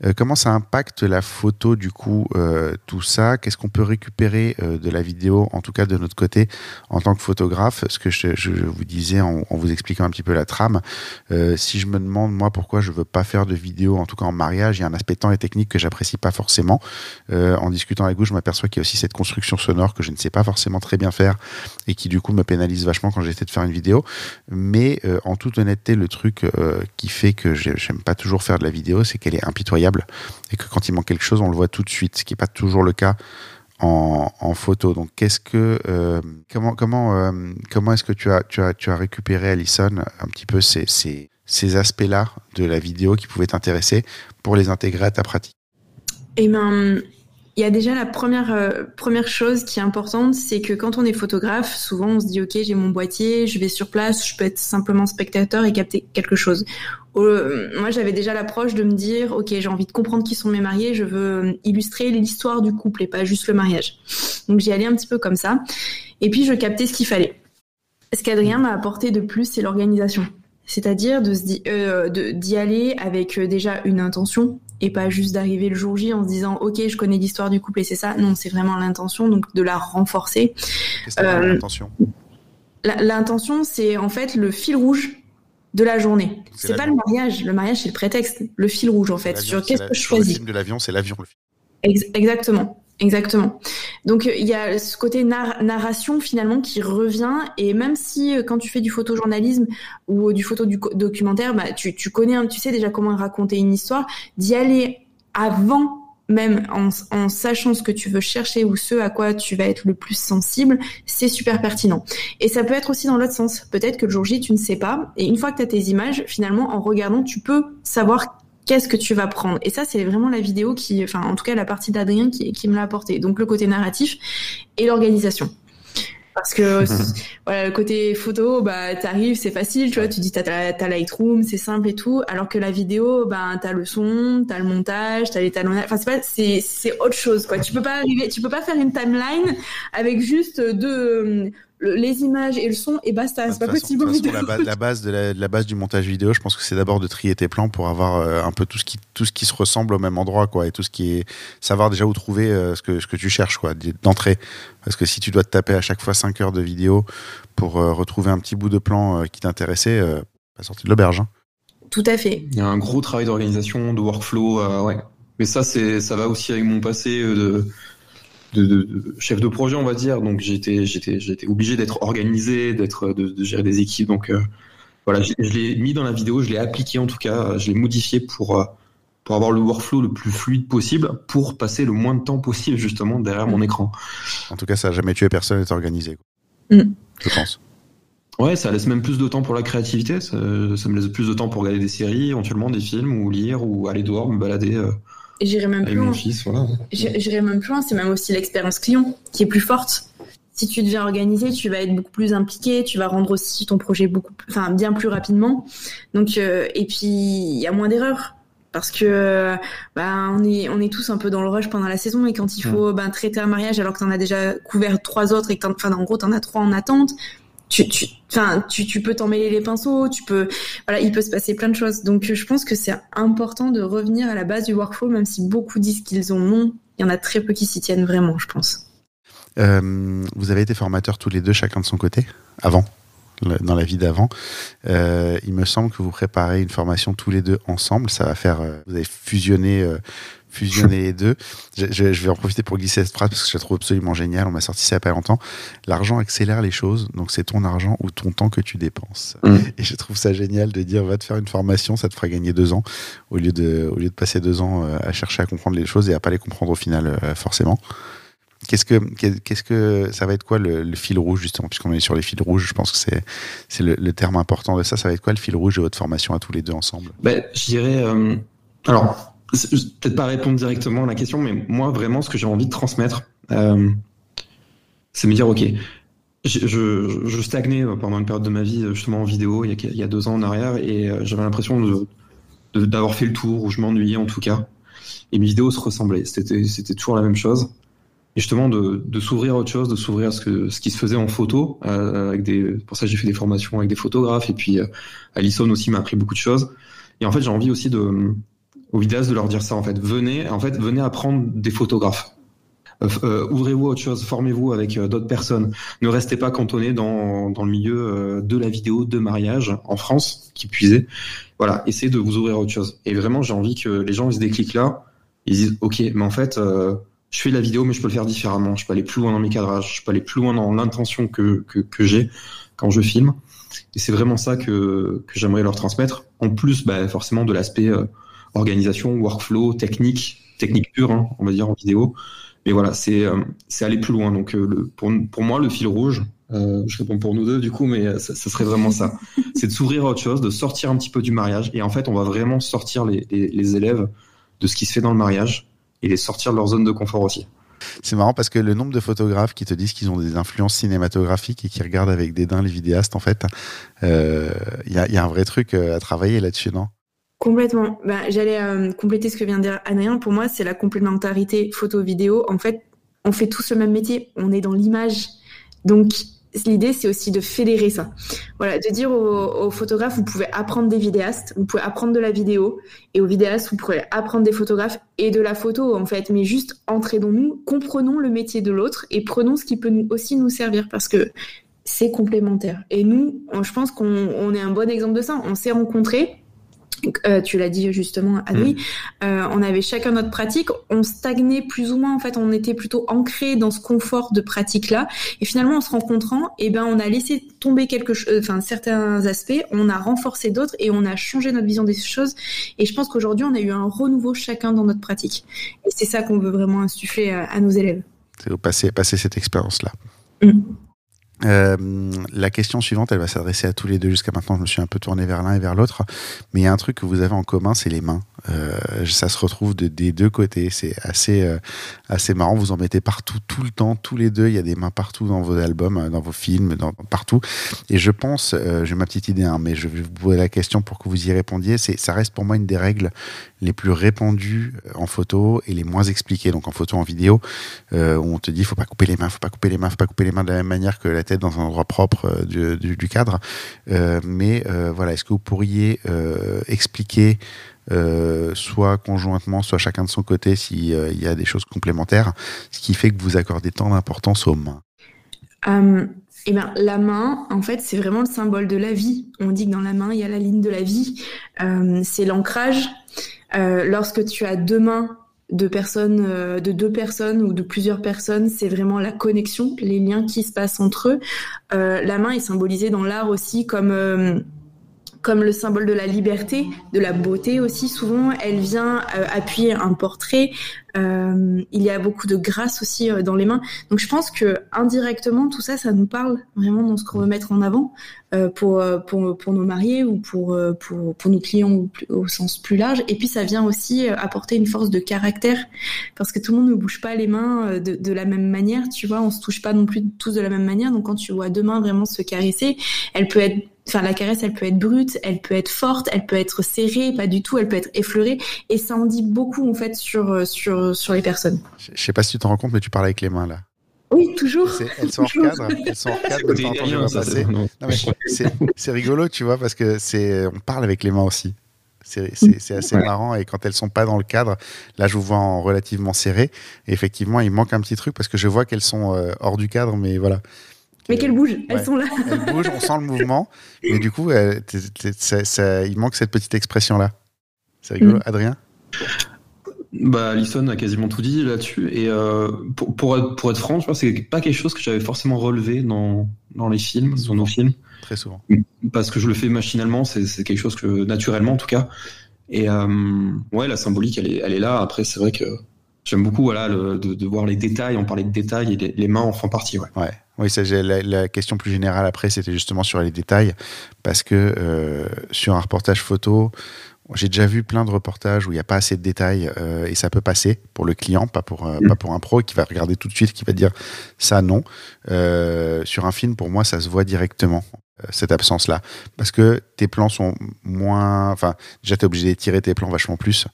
euh, comment ça impacte la photo du coup, euh, tout ça? Qu'est-ce qu'on peut récupérer euh, de la vidéo, en tout cas de notre côté, en tant que photographe? Ce que je, vous disais en, vous expliquant un petit peu la trame, si je me demande moi pourquoi je veux pas faire de vidéo, en tout cas en mariage, il y a un aspect temps et technique que j'apprécie pas forcément. En discutant avec vous, je m'aperçois qu'il y a aussi cette construction sonore que je ne sais pas forcément très bien faire et qui du coup me pénalise vachement quand j'essaie de faire une vidéo. Mais en toute honnêteté, le truc qui fait que j'ai- j'aime pas toujours faire de la vidéo, c'est qu'elle est impitoyable et que quand il manque quelque chose, on le voit tout de suite, ce qui n'est pas toujours le cas en, photo. Donc, qu'est-ce que, euh, comment, comment, euh, comment est-ce que tu as, tu as, tu as récupéré, Alison, un petit peu ces, ces, ces aspects-là de la vidéo qui pouvaient t'intéresser pour les intégrer à ta pratique? Et ben, il y a déjà la première euh, première chose qui est importante, c'est que quand on est photographe, souvent on se dit ok, j'ai mon boîtier, je vais sur place, je peux être simplement spectateur et capter quelque chose. Euh, moi, j'avais déjà l'approche de me dire ok, j'ai envie de comprendre qui sont mes mariés, je veux euh, illustrer l'histoire du couple et pas juste le mariage. Donc j'y allais un petit peu comme ça. Et puis je captais ce qu'il fallait. Ce qu'Adrien m'a apporté de plus, c'est l'organisation. C'est-à-dire de se di- euh, d'y aller avec déjà une intention et pas juste d'arriver le jour J en se disant ok je connais l'histoire du couple et c'est ça. Non, c'est vraiment l'intention donc de la renforcer. Qu'est-ce Euh, l'intention? L'intention c'est en fait le fil rouge de la journée. C'est C'est pas le mariage, le mariage c'est le prétexte, le fil rouge en fait L'avion, sur qu'est-ce la- que je sur le choisis. film de l'avion, c'est l'avion. le film. Ex- exactement. Exactement. Donc euh, il y a ce côté nar- narration finalement qui revient et même si euh, quand tu fais du photojournalisme ou euh, du photo du documentaire, bah, tu, connais, tu sais déjà comment raconter une histoire, d'y aller avant même en, en sachant ce que tu veux chercher ou ce à quoi tu vas être le plus sensible, c'est super pertinent. Et ça peut être aussi dans l'autre sens. Peut-être que le jour J, tu ne sais pas. Et une fois que tu as tes images, finalement, en regardant, tu peux savoir qu'est-ce que tu vas prendre. Et ça, c'est vraiment la vidéo qui, enfin, en tout cas, la partie d'Adrien qui, qui me l'a apporté. Donc, le côté narratif et l'organisation. Parce que, voilà, le côté photo, bah, t'arrives, c'est facile, tu vois, tu dis t'as, t'as, t'as Lightroom, c'est simple et tout. Alors que la vidéo, bah, t'as le son, t'as le montage, t'as l'étalonnage. Enfin, c'est pas, c'est, c'est autre chose, quoi. Tu peux pas arriver, tu peux pas faire une timeline avec juste deux, le- les images et le son et basta. Bah, C'est pas façon- possible. de au toute façon, la, base, la base de la, de la base du montage vidéo, je pense que c'est d'abord de trier tes plans pour avoir euh, un peu tout ce qui tout ce qui se ressemble au même endroit, quoi, et tout ce qui est savoir déjà où trouver euh, ce que ce que tu cherches, quoi, d'entrée. Parce que si tu dois te taper à chaque fois 5 heures de vidéo pour euh, retrouver un petit bout de plan euh, qui t'intéressait, euh, pas sorti de l'auberge. hein. Tout à fait. Il y a un gros travail d'organisation, de workflow, euh, ouais. Mais ça, c'est, ça va aussi avec mon passé euh, de, de, de- de chef de projet, on va dire. Donc j'étais, j'étais, j'étais obligé d'être organisé, d'être, de, de gérer des équipes. Donc euh, voilà, je, je l'ai mis dans la vidéo, je l'ai appliqué en tout cas, euh, je l'ai modifié pour euh, pour avoir le workflow le plus fluide possible, pour passer le moins de temps possible justement derrière mon écran. En tout cas, ça a jamais tué personne d'être organisé. quoi. Mm. Je pense. Ouais, ça laisse même plus de temps pour la créativité. Ça, ça me laisse plus de temps pour regarder des séries, éventuellement des films, ou lire, ou aller dehors, me balader euh, j'irai même avec plus loin. Voilà. J'irai même plus loin, c'est même aussi l'expérience client qui est plus forte. Si tu deviens organisé, tu vas être beaucoup plus impliqué, tu vas rendre aussi ton projet beaucoup, enfin bien plus rapidement. Donc euh, et puis il y a moins d'erreurs parce que euh, bah, on est on est tous un peu dans le rush pendant la saison et quand il faut ben, traiter un mariage alors que t'en as déjà couvert trois autres et que en gros t'en as trois en attente. Tu, tu, tu, tu peux t'en mêler les pinceaux, tu peux, voilà, il peut se passer plein de choses. Donc, je pense que c'est important de revenir à la base du workflow, même si beaucoup disent qu'ils en ont. Il y en a très peu qui s'y tiennent vraiment, je pense. Euh, vous avez été formateurs tous les deux, chacun de son côté, avant dans la vie d'avant. Euh, il me semble que vous préparez une formation tous les deux ensemble. Ça va faire, euh, vous avez fusionné, euh, fusionné les deux. Je, je, je, vais en profiter pour glisser cette phrase parce que je la trouve absolument géniale. On m'a sorti ça il n'y a pas longtemps. L'argent accélère les choses, donc c'est ton argent ou ton temps que tu dépenses. Mm. Et je trouve ça génial de dire va te faire une formation, ça te fera gagner deux ans au lieu de, au lieu de passer deux ans à chercher à comprendre les choses et à pas les comprendre au final forcément. Qu'est-ce que, qu'est-ce que ça va être quoi le, le fil rouge justement? Puisqu'on est sur les fils rouges, je pense que c'est c'est le, le, terme important de ça. Ça va être quoi le fil rouge de votre formation à tous les deux ensemble? Ben, je dirais euh, alors peut-être pas répondre directement à la question, mais moi vraiment ce que j'ai envie de transmettre, euh, c'est me dire ok, je, stagnais pendant une période de ma vie justement en vidéo il y a, deux ans en arrière et euh, j'avais l'impression d'avoir fait le tour ou je m'ennuyais en tout cas et mes vidéos se ressemblaient. C'était toujours la même chose et justement de, s'ouvrir à autre chose, de s'ouvrir à ce, qui se faisait en photo. Euh, pour ça, j'ai fait des formations avec des photographes. Et puis, Alison aussi m'a appris beaucoup de choses. Et en fait, j'ai envie aussi de, aux vidéastes de leur dire ça. En fait, venez, en fait, venez apprendre des photographes. Euh, euh, ouvrez-vous à autre chose, formez-vous avec euh, d'autres personnes. Ne restez pas cantonné dans, dans le milieu de la vidéo de mariage en France, qui puisait. Voilà, essayez de vous ouvrir à autre chose. Et vraiment, j'ai envie que les gens ils se décliquent là. Ils disent, ok, mais en fait, je fais de la vidéo, mais je peux le faire différemment. Je peux aller plus loin dans mes cadrages, je peux aller plus loin dans l'intention que, que, j'ai quand je filme. Et c'est vraiment ça que, que j'aimerais leur transmettre. En plus, bah, forcément, de l'aspect organisation, workflow, technique, technique pure, hein, on va dire en vidéo. Mais voilà, c'est euh, c'est aller plus loin. Donc, euh, le, pour, pour moi, le fil rouge, euh, je réponds pour nous deux du coup, mais ça, ça serait vraiment ça. c'est de s'ouvrir à autre chose, de sortir un petit peu du mariage. Et en fait, on va vraiment sortir les, les, les élèves de ce qui se fait dans le mariage et les sortir de leur zone de confort aussi. C'est marrant parce que le nombre de photographes qui te disent qu'ils ont des influences cinématographiques et qui regardent avec dédain les vidéastes, en fait, il euh, y, a, y, a, un vrai truc à travailler là-dessus, non? Complètement. Ben, J'allais euh, compléter ce que vient de dire Adrien. Pour moi, c'est la complémentarité photo-vidéo. En fait, on fait tous le même métier. On est dans l'image. Donc, l'idée, c'est aussi de fédérer ça. Voilà, de dire aux, photographes, vous pouvez apprendre des vidéastes, vous pouvez apprendre de la vidéo, et aux vidéastes, vous pouvez apprendre des photographes et de la photo, en fait. Mais juste, entraînons-nous, comprenons le métier de l'autre et prenons ce qui peut nous, aussi nous servir parce que c'est complémentaire. Et nous, je pense qu'on on est un bon exemple de ça. On s'est rencontrés. Euh, tu l'as dit justement, Adri, mmh. euh, on avait chacun notre pratique, on stagnait plus ou moins, en fait, on était plutôt ancré dans ce confort de pratique-là, et finalement, en se rencontrant, eh ben, on a laissé tomber quelque chose, enfin, certains aspects, on a renforcé d'autres, et on a changé notre vision des choses, et je pense qu'aujourd'hui, on a eu un renouveau chacun dans notre pratique, et c'est ça qu'on veut vraiment insuffler à, à nos élèves. C'est passer, passer cette expérience-là. Mmh. Euh, la question suivante, elle va s'adresser à tous les deux. Jusqu'à maintenant, je me suis un peu tourné vers l'un et vers l'autre. Mais il y a un truc que vous avez en commun, c'est les mains. Euh, ça se retrouve de, des deux côtés. C'est assez, euh, assez marrant. Vous en mettez partout, tout le temps, tous les deux. Il y a des mains partout dans vos albums, dans vos films, partout. Et je pense, j'ai ma petite idée, hein, mais je vais vous poser la question pour que vous y répondiez. Ça reste pour moi une des règles les plus répandues en photo et les moins expliquées. Donc en photo, en vidéo, où on te dit, faut pas couper les mains, faut pas couper les mains, faut pas couper les mains de la même manière que la tête dans un endroit propre du, du, cadre. mais voilà, est-ce que vous pourriez expliquer euh, soit conjointement, soit chacun de son côté, s'il euh, y a des choses complémentaires, ce qui fait que vous accordez tant d'importance aux mains? Euh, eh ben, La main, en fait, c'est vraiment le symbole de la vie. On dit que dans la main, il y a la ligne de la vie. Euh, c'est l'ancrage. Euh, lorsque tu as deux mains de personnes, de deux personnes ou de plusieurs personnes, c'est vraiment la connexion, les liens qui se passent entre eux. la main est symbolisée dans l'art aussi comme comme le symbole de la liberté, de la beauté aussi. Souvent, elle vient euh, appuyer un portrait. Euh, il y a beaucoup de grâce aussi euh, dans les mains. Donc, je pense que indirectement, tout ça, ça nous parle vraiment dans ce qu'on veut mettre en avant euh, pour, pour pour nos mariés ou pour pour pour nos clients au, au, sens plus large. Et puis, ça vient aussi apporter une force de caractère parce que tout le monde ne bouge pas les mains de, de la même manière. Tu vois, on se touche pas non plus tous de la même manière. Donc, quand tu vois deux mains vraiment se caresser, elle peut être Enfin, la caresse, elle peut être brute, elle peut être forte, elle peut être serrée, pas du tout, elle peut être effleurée, et ça en dit beaucoup en fait sur sur sur les personnes. Je, sais pas si tu te rends compte, mais tu parles avec les mains là. Oui, toujours. Elles sont hors cadre. Elles sont hors cadre C'est rigolo, tu vois, parce que c'est on parle avec les mains aussi. C'est assez ouais. marrant et quand elles sont pas dans le cadre, là je vous vois en relativement serré. Et effectivement, il manque un petit truc parce que je vois qu'elles sont euh, hors du cadre, mais voilà. Mais qu'elles bougent, elles sont là. elles bougent, on sent le mouvement, mais du coup, il manque cette petite expression-là. C'est rigolo. Mm. Adrien? Bah, Alison a quasiment tout dit là-dessus. Et euh, pour, pour, être, pour être franc, je c'est pas quelque chose que j'avais forcément relevé dans, dans les films, dans nos films. Très souvent. Parce que je le fais machinalement, c'est quelque chose que, naturellement en tout cas. Et euh, ouais, la symbolique, elle est, elle est là. Après, c'est vrai que j'aime beaucoup voilà, le, de, de, voir les détails. On parlait de détails et les, mains en font partie. Ouais. ouais. Oui, ça, la, la, question plus générale après, c'était justement sur les détails. Parce que euh, sur un reportage photo, j'ai déjà vu plein de reportages où il n'y a pas assez de détails euh, et ça peut passer pour le client, pas pour, euh, pas pour un pro qui va regarder tout de suite, qui va dire ça non. Euh, sur un film, pour moi, ça se voit directement, cette absence-là. Parce que tes plans sont moins. Enfin, déjà, tu es obligé d'étirer tes plans vachement plus,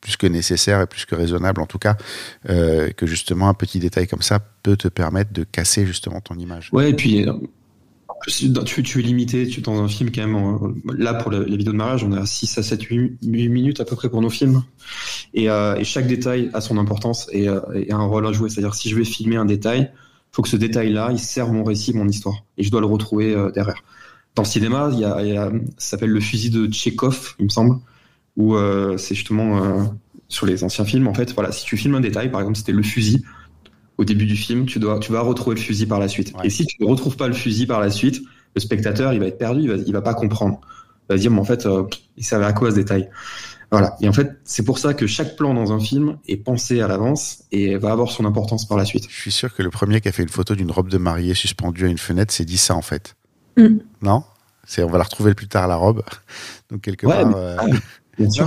plus que nécessaire et plus que raisonnable en tout cas, que justement un petit détail comme ça peut te permettre de casser justement ton image. Ouais, et puis tu, tu, es limité tu, dans un film quand même. Là, pour les vidéos de mariage, on à 6 à 7, 8, minutes à peu près pour nos films. Et, euh, et chaque détail a son importance et, euh, a un rôle à jouer. C'est-à-dire, si je vais filmer un détail, faut que ce détail-là, il serve mon récit, mon histoire. Et je dois le retrouver euh, derrière. Dans le cinéma, il a, il y a ça s'appelle le fusil de Tchekhov, il me semble, où euh, c'est justement sur les anciens films, en fait. Voilà, si tu filmes un détail, par exemple, c'était le fusil au début du film, tu dois, tu vas retrouver le fusil par la suite. Et si tu ne retrouves pas le fusil par la suite, le spectateur, il va être perdu, il va, il va pas comprendre. Il va dire, mais en fait, euh, il savait à quoi ce détail. Voilà. Et en fait, c'est pour ça que chaque plan dans un film est pensé à l'avance et va avoir son importance par la suite. Je suis sûr que le premier qui a fait une photo d'une robe de mariée suspendue à une fenêtre s'est dit ça, en fait. Mm. Non? C'est, on va la retrouver plus tard, la robe. Donc, quelque part. Euh, ah Bien sûr.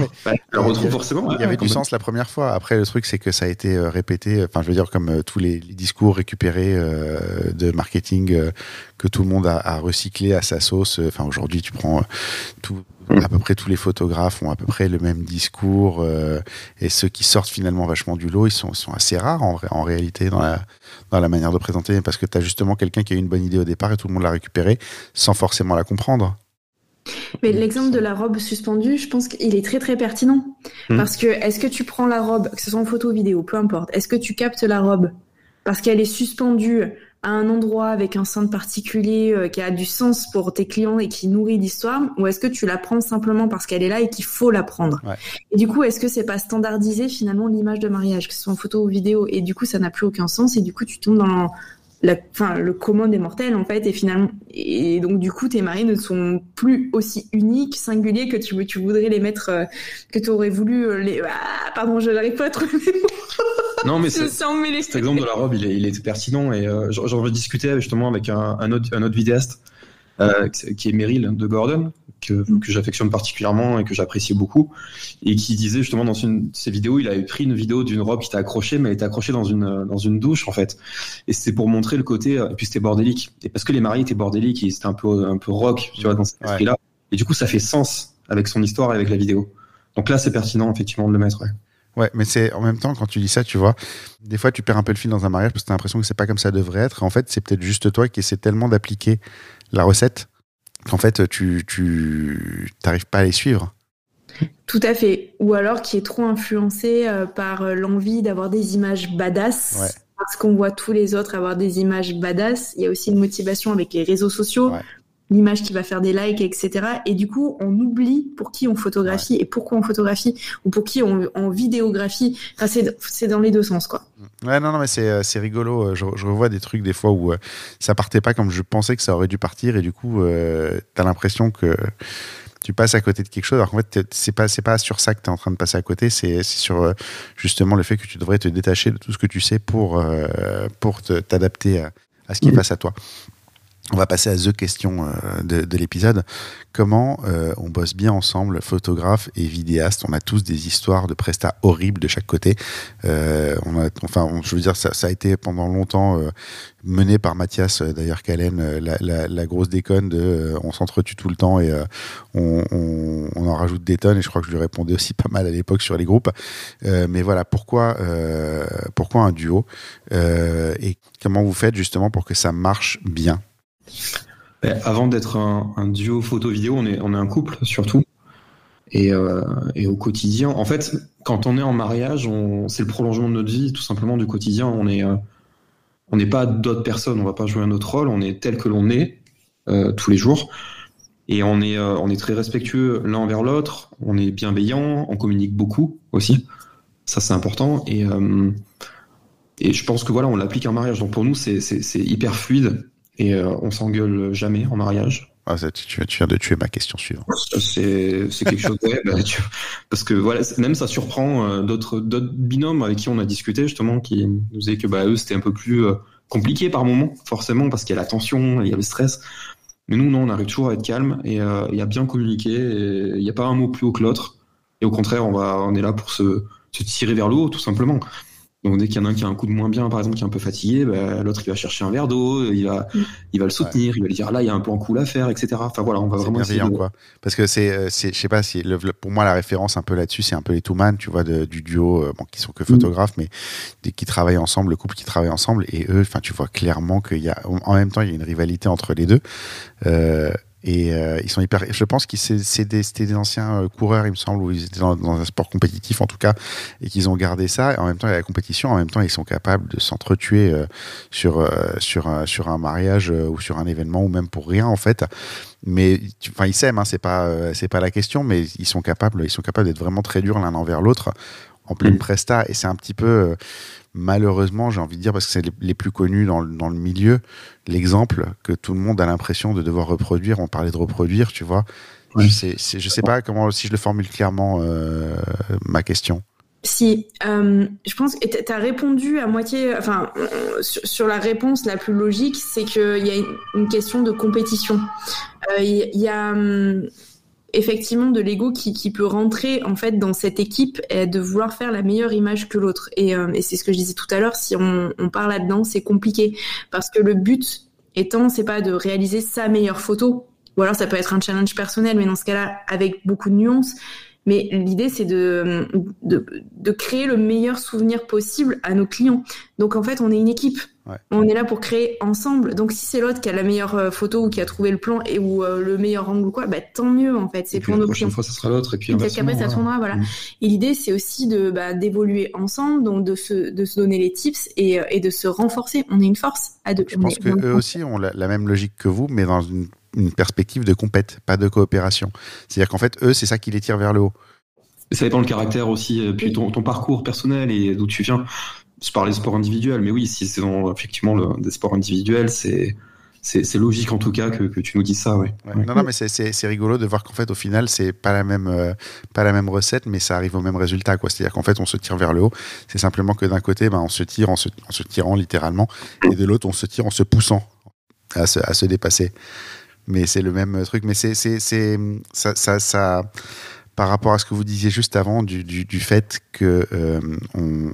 retrouve forcément. Il y avait du sens la première fois. Après, le truc, c'est que ça a été euh, répété. Enfin, je veux dire, comme euh, tous les, discours récupérés euh, de marketing que tout le monde a, recyclé à sa sauce. Enfin, aujourd'hui, tu prends tout, à peu près tous les photographes ont à peu près le même discours et ceux qui sortent finalement vachement du lot, ils sont, sont assez rares en, en réalité dans la, dans la manière de présenter parce que tu as justement quelqu'un qui a eu une bonne idée au départ et tout le monde l'a récupéré sans forcément la comprendre. Mais l'exemple de la robe suspendue, je pense qu'il est très très pertinent. Hmm. Parce que est-ce que tu prends la robe, que ce soit en photo ou vidéo, peu importe, est-ce que tu captes la robe parce qu'elle est suspendue à un endroit avec un centre particulier euh, qui a du sens pour tes clients et qui nourrit l'histoire, ou est-ce que tu la prends simplement parce qu'elle est là et qu'il faut la prendre? Et du coup, est-ce que c'est pas standardisé finalement l'image de mariage, que ce soit en photo ou vidéo, et du coup ça n'a plus aucun sens et du coup tu tombes dans la, enfin, le commun des mortels en fait et finalement et donc du coup tes maris ne sont plus aussi uniques singuliers que tu, tu voudrais les mettre euh, que tu aurais voulu euh, les ah, pardon je n'arrive pas à trouver non mais cet exemple de la robe il est, il est pertinent et euh, j'en rediscutais justement avec un, un, autre, un autre vidéaste euh, qui est Meryl de Gordon, que, mm. que j'affectionne particulièrement et que j'apprécie beaucoup, et qui disait justement dans une de ses vidéos, il avait pris une vidéo d'une robe qui était accrochée, mais elle était accrochée dans une dans une douche en fait, et c'était pour montrer le côté, et puis c'était bordélique, et parce que les maris étaient bordéliques, et c'était un peu un peu rock, tu vois, dans cet esprit-là, et du coup ça fait sens avec son histoire et avec la vidéo. Donc là, c'est pertinent effectivement de le mettre. Ouais. Ouais, mais c'est en même temps quand tu dis ça, tu vois, des fois tu perds un peu le fil dans un mariage parce que tu as l'impression que c'est pas comme ça devrait être. En fait, c'est peut-être juste toi qui essaie tellement d'appliquer la recette qu'en fait, tu n'arrives pas à les suivre. Tout à fait. Ou alors qui est trop influencé euh, par euh, l'envie d'avoir des images badass. Parce qu'on voit tous les autres avoir des images badass. Il y a aussi une motivation avec les réseaux sociaux l'image qui va faire des likes, etc. Et du coup, on oublie pour qui on photographie et pourquoi on photographie ou pour qui on, on vidéographie. Enfin, c'est dans les deux sens, quoi. Ouais, non, non, mais c'est euh, rigolo. Euh, je, je, revois des trucs des fois où euh, ça partait pas comme je pensais que ça aurait dû partir et du coup, euh, tu as l'impression que tu passes à côté de quelque chose. Alors qu'en fait, c'est pas c'est pas sur ça que tu es en train de passer à côté, c'est sur justement le fait que tu devrais te détacher de tout ce que tu sais pour pour t'adapter à, à, ce qui est face à toi. On va passer à the question euh, de, l'épisode. Comment euh, on bosse bien ensemble, photographe et vidéaste? On a tous des histoires de prestats horribles de chaque côté. Euh, enfin, je veux dire, ça, a été pendant longtemps mené par Mathias, d'ailleurs, Calen, la, grosse déconne de on s'entretue tout le temps et on, en rajoute des tonnes. Et je crois que je lui répondais aussi pas mal à l'époque sur les groupes. mais voilà, pourquoi un duo Et comment vous faites justement pour que ça marche bien? Avant d'être un, duo photo-vidéo, on est, on est un couple surtout. Et, euh, et, au quotidien, en fait, quand on est en mariage, c'est le prolongement de notre vie, tout simplement du quotidien. On est, euh, n'est pas d'autres personnes, on va pas jouer un autre rôle, on est tel que l'on est euh, tous les jours. Et on est, on est très respectueux l'un envers l'autre, on est bienveillant, on communique beaucoup aussi. Ça, c'est important. Et, et je pense que voilà, on l'applique en mariage. Donc pour nous, c'est hyper fluide et on s'engueule jamais en mariage. Ah, tu, viens de tuer ma question suivante. C'est quelque chose. Ouais, bah, parce que voilà, même ça surprend euh, d'autres binômes avec qui on a discuté justement, qui nous disaient que bah eux c'était un peu plus euh, compliqué par moment, forcément, parce qu'il y a la tension, il y a le stress. Mais nous, non, on arrive toujours à être calme et, euh, a bien communiquer. Il n'y a pas un mot plus haut que l'autre. Et au contraire, on va, on est là pour se, se tirer vers le haut, tout simplement. Donc dès qu'il y en a un qui a un coup de moins bien, par exemple, qui est un peu fatigué, bah, l'autre il va chercher un verre d'eau, il va, mm. il va le soutenir, il va lui dire là il y a un plan cool à faire, etc. Enfin voilà, on va vraiment essayer de... quoi. Parce que c'est, euh, c'est, je sais pas si pour moi la référence un peu là-dessus, c'est un peu les two man, tu vois, du duo, euh, bon, qui sont que photographes, mais qui travaillent ensemble, le couple qui travaille ensemble, et eux, enfin tu vois clairement qu'il y a, en même temps il y a une rivalité entre les deux. Euh, et euh, ils sont hyper. Je pense que c'était des, des, anciens euh, coureurs, il me semble, où ils étaient dans, un sport compétitif en tout cas, et qu'ils ont gardé ça. Et en même temps, il y a la compétition. En même temps, ils sont capables de s'entretuer euh, sur sur sur un mariage ou sur un événement ou même pour rien en fait. Mais enfin, ils s'aiment. Hein, c'est pas c'est pas la question, mais ils sont capables. Ils sont capables d'être vraiment très durs l'un envers l'autre en pleine mm. presta. Et c'est un petit peu malheureusement, j'ai envie de dire, parce que c'est les, plus connus dans, dans le milieu, l'exemple que tout le monde a l'impression de devoir reproduire. On parlait de reproduire, tu vois. Je sais, je sais pas comment, si je le formule clairement, euh, ma question. Si, euh, je pense que tu as répondu à moitié, enfin, sur, la réponse la plus logique, c'est qu'il y a une, question de compétition. Euh, il y, a. Hum, effectivement de l'ego qui, qui, peut rentrer en fait dans cette équipe et de vouloir faire la meilleure image que l'autre. Et, euh, et c'est ce que je disais tout à l'heure, si on, on part là-dedans, c'est compliqué parce que le but étant, c'est pas de réaliser sa meilleure photo, ou alors ça peut être un challenge personnel, mais dans ce cas-là, avec beaucoup de nuances. Mais l'idée, c'est de, de, créer le meilleur souvenir possible à nos clients. Donc en fait, on est une équipe. On est là pour créer ensemble. Donc si c'est l'autre qui a la meilleure euh, photo ou qui a trouvé le plan et ou euh, le meilleur angle ou quoi, bah tant mieux en fait. C'est pour nos clients. La prochaine fois, ce sera l'autre et puis peut-être qu'après ça tournera, voilà. Mm. Et l'idée, c'est aussi de bah, d'évoluer ensemble, donc de se de se donner les tips et, euh, et de se renforcer. On est une force à deux. Je pense que eux aussi ont la, même logique que vous, mais dans une, une perspective de compète, pas de coopération. C'est-à-dire qu'en fait, eux, c'est ça qui les tire vers le haut. Ça dépend le caractère aussi, puis ton, ton parcours personnel et d'où tu viens je parlais de sport individuel, mais oui, si c'est effectivement des sports individuels, c'est logique en tout cas que, tu nous dis ça, ouais. Non, non, mais c'est rigolo de voir qu'en fait au final c'est pas la même euh, pas la même recette, mais ça arrive au même résultat. C'est-à-dire qu'en fait on se tire vers le haut. C'est simplement que d'un côté, ben, on se tire en se, tirant littéralement, et de l'autre on se tire en se poussant à se, à se dépasser. Mais c'est le même truc. Mais c'est ça, ça, ça par rapport à ce que vous disiez juste avant du, fait que euh,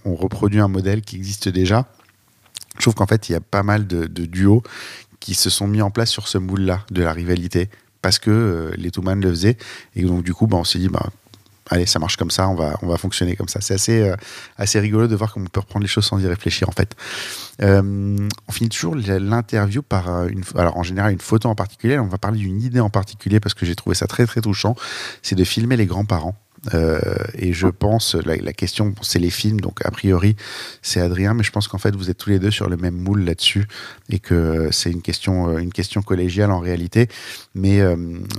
reproduit un modèle qui existe déjà. Je trouve qu'en fait, il y a pas mal de, duos qui se sont mis en place sur ce moule-là de la rivalité parce que euh, les Two Man le faisaient et donc du coup, bah, on s'est dit, bah, allez, ça marche comme ça, on va, on va fonctionner comme ça. C'est assez, euh, assez rigolo de voir comment on peut reprendre les choses sans y réfléchir en fait. Euh, on finit toujours l'interview par euh, une, alors en général une photo en particulier. On va parler d'une idée en particulier parce que j'ai trouvé ça très très touchant. C'est de filmer les grands-parents. Euh, et je pense, la, la question, c'est les films, donc a priori, c'est Adrien, mais je pense qu'en fait, vous êtes tous les deux sur le même moule là-dessus et que c'est une question, euh, une question collégiale en réalité. Mais euh,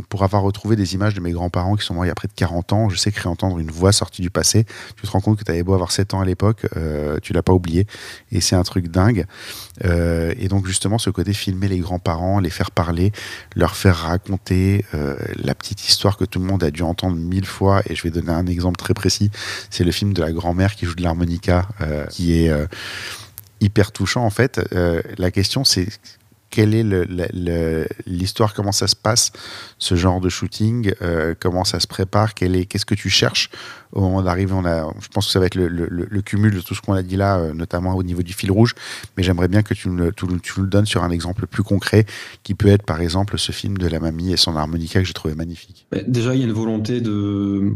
pour avoir retrouvé des images de mes grands-parents qui sont morts il y a près de 40 ans, je sais que réentendre une voix sortie du passé, tu te rends compte que tu avais beau avoir 7 ans à l'époque, euh, tu l'as pas oublié. Et c'est un truc dingue. Et donc, justement, ce côté filmer les grands-parents, les faire parler, leur faire raconter la petite histoire que tout le monde a dû entendre mille fois, et je vais un exemple très précis. C'est le film de la grand-mère qui joue de l'harmonica, euh, qui est euh, hyper touchant en fait. Euh, la question c'est quelle est l'histoire, comment ça se passe, ce genre de shooting, comment ça se prépare, qu'est-ce que tu cherches au moment d'arriver. Je pense que ça va être le, cumul de tout ce qu'on a dit là, notamment au niveau du fil rouge, mais j'aimerais bien que tu nous, tu, tu nous, le donnes sur un exemple plus concret, qui peut être par exemple ce film de la mamie et son harmonica que j'ai trouvé magnifique. Bah, déjà, il y a une volonté de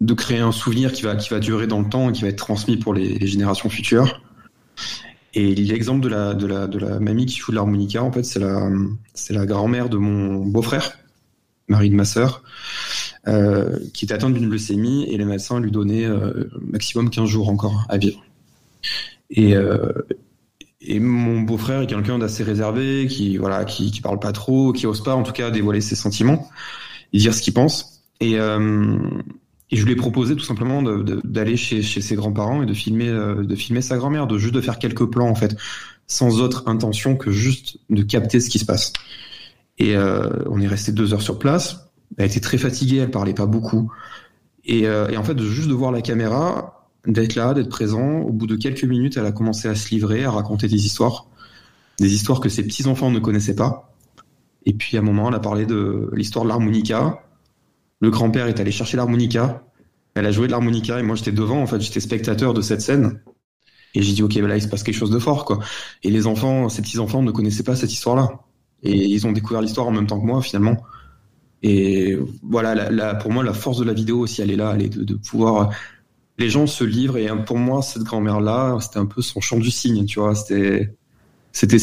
de créer un souvenir qui va, qui va durer dans le temps et qui va être transmis pour les, générations futures. Et l'exemple de la, de, la, de la mamie qui joue de l'harmonica, en fait, c'est la, la grand-mère de mon beau-frère, mari de ma sœur, euh, qui était atteinte d'une leucémie et les médecins lui donnaient euh, maximum 15 jours encore à vivre. Et, euh, et mon beau-frère est quelqu'un d'assez réservé, qui voilà, qui, qui parle pas trop, qui ose pas en tout cas dévoiler ses sentiments et dire ce qu'il pense. Et, et je lui ai proposé tout simplement d'aller chez, ses grands-parents et de filmer, euh, de filmer sa grand-mère, de juste de faire quelques plans en fait, sans autre intention que juste de capter ce qui se passe. Et euh, on est resté deux heures sur place. Elle était très fatiguée, elle parlait pas beaucoup. Et, et en fait, juste de voir la caméra, d'être là, d'être présent. Au bout de quelques minutes, elle a commencé à se livrer, à raconter des histoires, des histoires que ses petits-enfants ne connaissaient pas. Et puis à un moment, elle a parlé de l'histoire de l'harmonica. Le grand-père est allé chercher l'harmonica. Elle a joué de l'harmonica et moi j'étais devant, en fait, j'étais spectateur de cette scène. Et j'ai dit, ok, là, il se passe quelque chose de fort, quoi. Et les enfants, ces petits-enfants ne connaissaient pas cette histoire-là. Et ils ont découvert l'histoire en même temps que moi, finalement. Et voilà, pour moi, la force de la vidéo aussi, elle est là, elle est de, pouvoir les gens se livrent et pour moi cette grand-mère là c'était un peu son chant du cygne tu vois c'était c'était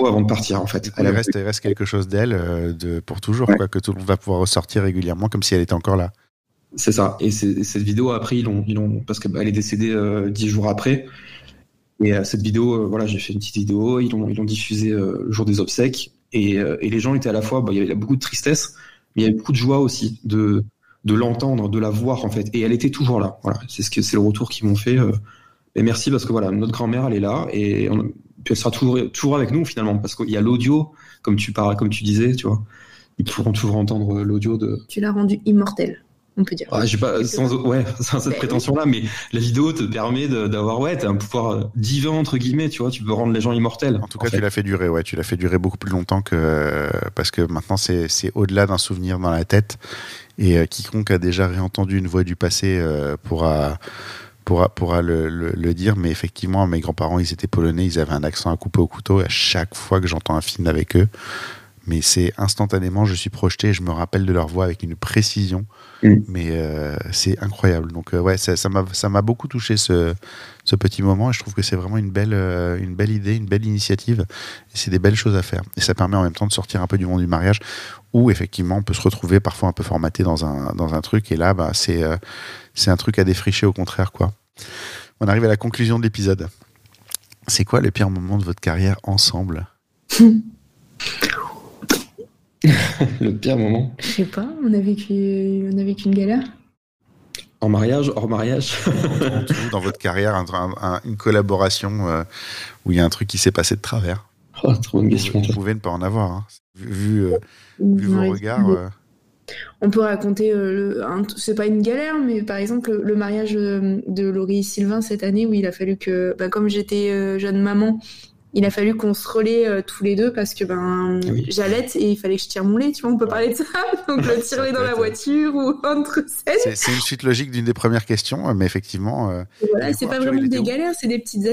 mots avant de partir en fait. Il reste, il reste quelque chose d'elle euh, de pour toujours quoi que tout le monde va pouvoir ressortir régulièrement comme si elle était encore là. C'est ça. Et cette vidéo après ils l'ont ils l'ont parce qu'elle est décédée euh, dix jours après. Et euh, cette vidéo voilà j'ai fait une petite vidéo. Ils l'ont ils l'ont diffusée le jour des obsèques. Et, et les gens étaient à la fois bah, il y avait beaucoup de tristesse mais il y avait beaucoup de joie aussi de de l'entendre, de la voir en fait. Et elle était toujours là. Voilà, c'est ce que c'est le retour qu'ils m'ont fait. Et merci parce que voilà, notre grand-mère elle est là et puis elle sera toujours toujours avec nous finalement parce qu'il y a l'audio comme tu parles, comme tu disais, tu vois. Ils pourront toujours entendre l'audio de. Tu l'as rendu immortel. On peut dire. Ah, j'ai pas sans ouais sans cette ben prétention là, mais la vidéo te permet d'avoir ouais un pouvoir euh, divin entre guillemets, tu vois, tu peux rendre les gens immortels. En tout cas, tu l'as fait durer, ouais, tu l'as fait durer beaucoup plus longtemps que parce que maintenant c'est c'est au-delà d'un souvenir dans la tête et euh, quiconque a déjà réentendu une voix du passé euh, pourra, pourra, pourra le, le, dire. Mais effectivement, mes grands-parents, ils étaient polonais, ils avaient un accent à couper au couteau. Et à chaque fois que j'entends un film avec eux, mais c'est instantanément, je suis projeté, je me rappelle de leur voix avec une précision, mm. mais euh, c'est incroyable. Donc ouais, ça m'a ça m'a beaucoup touché ce, ce petit moment et je trouve que c'est vraiment une belle une belle idée, une belle initiative. Et c'est des belles choses à faire. Et ça permet en même temps de sortir un peu du monde du mariage où effectivement on peut se retrouver parfois un peu formaté dans un, dans un truc et là bah, c'est euh, c'est un truc à défricher au contraire quoi. On arrive à la conclusion de l'épisode. C'est quoi le pire moment de votre carrière ensemble Le pire moment Je sais pas, on a vécu on a vécu une galère. En mariage, hors mariage Dans votre carrière, une collaboration euh, où il y a un truc qui s'est passé de travers oh, trop une question. Vous, pouvez ne pas en avoir. Hein. Vu, euh, vos regards. Euh. On peut raconter, euh, c'est pas une galère, mais par exemple le, mariage de Laurie Sylvain cette année où il a fallu que, bah, comme j'étais jeune maman, il a fallu qu'on se relaie tous les deux parce que ben j'allais et il fallait que je tire mon lait, tu vois, on peut parler de ça. Donc le tirer dans la voiture ou entre scènes. C'est une suite logique d'une des premières questions, mais effectivement. voilà, c'est pas vraiment des galères, c'est des petites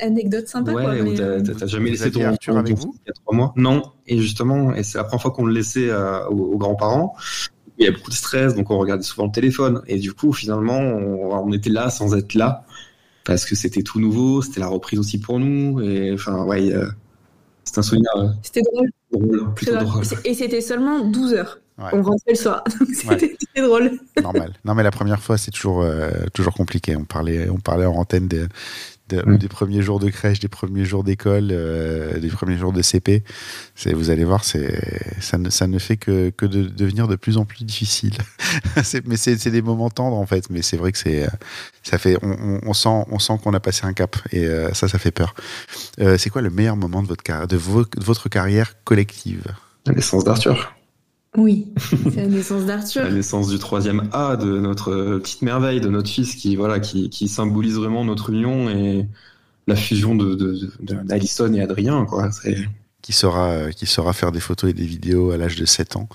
anecdotes sympas. Ouais, t'as jamais laissé ton Arthur avec vous Il y a trois mois? Non, et justement, et c'est la première fois qu'on le laissait euh, aux, grands-parents. Il y a beaucoup de stress, donc on regardait souvent le téléphone. Et du coup, finalement, on, était là sans être là parce que c'était tout nouveau, c'était la reprise aussi pour nous. Et enfin, ouais, euh, c'est un souvenir. Euh, c'était drôle. plutôt drôle. Et c'était seulement 12 heures. On rentrait le soir. C'était drôle. Normal. Non, mais la première fois, c'est toujours, toujours compliqué. On parlait, on parlait en antenne de, Mm. des premiers jours de crèche, des premiers jours d'école, euh, des premiers jours de CP. Vous allez voir, ça ne, ça ne fait que, que de devenir de plus en plus difficile. mais c'est des moments tendres en fait. Mais c'est vrai que c'est ça fait on, on, sent on sent qu'on a passé un cap et euh, ça ça fait peur. Euh, c'est quoi le meilleur moment de votre de, de votre carrière collective? La naissance d'Arthur. Oui, c'est la naissance d'Arthur. la naissance du troisième A de notre petite merveille, de notre fils qui voilà qui, qui symbolise vraiment notre union et la fusion de d'Alison et Adrien quoi. Qui saura qui saura faire des photos et des vidéos à l'âge de 7 ans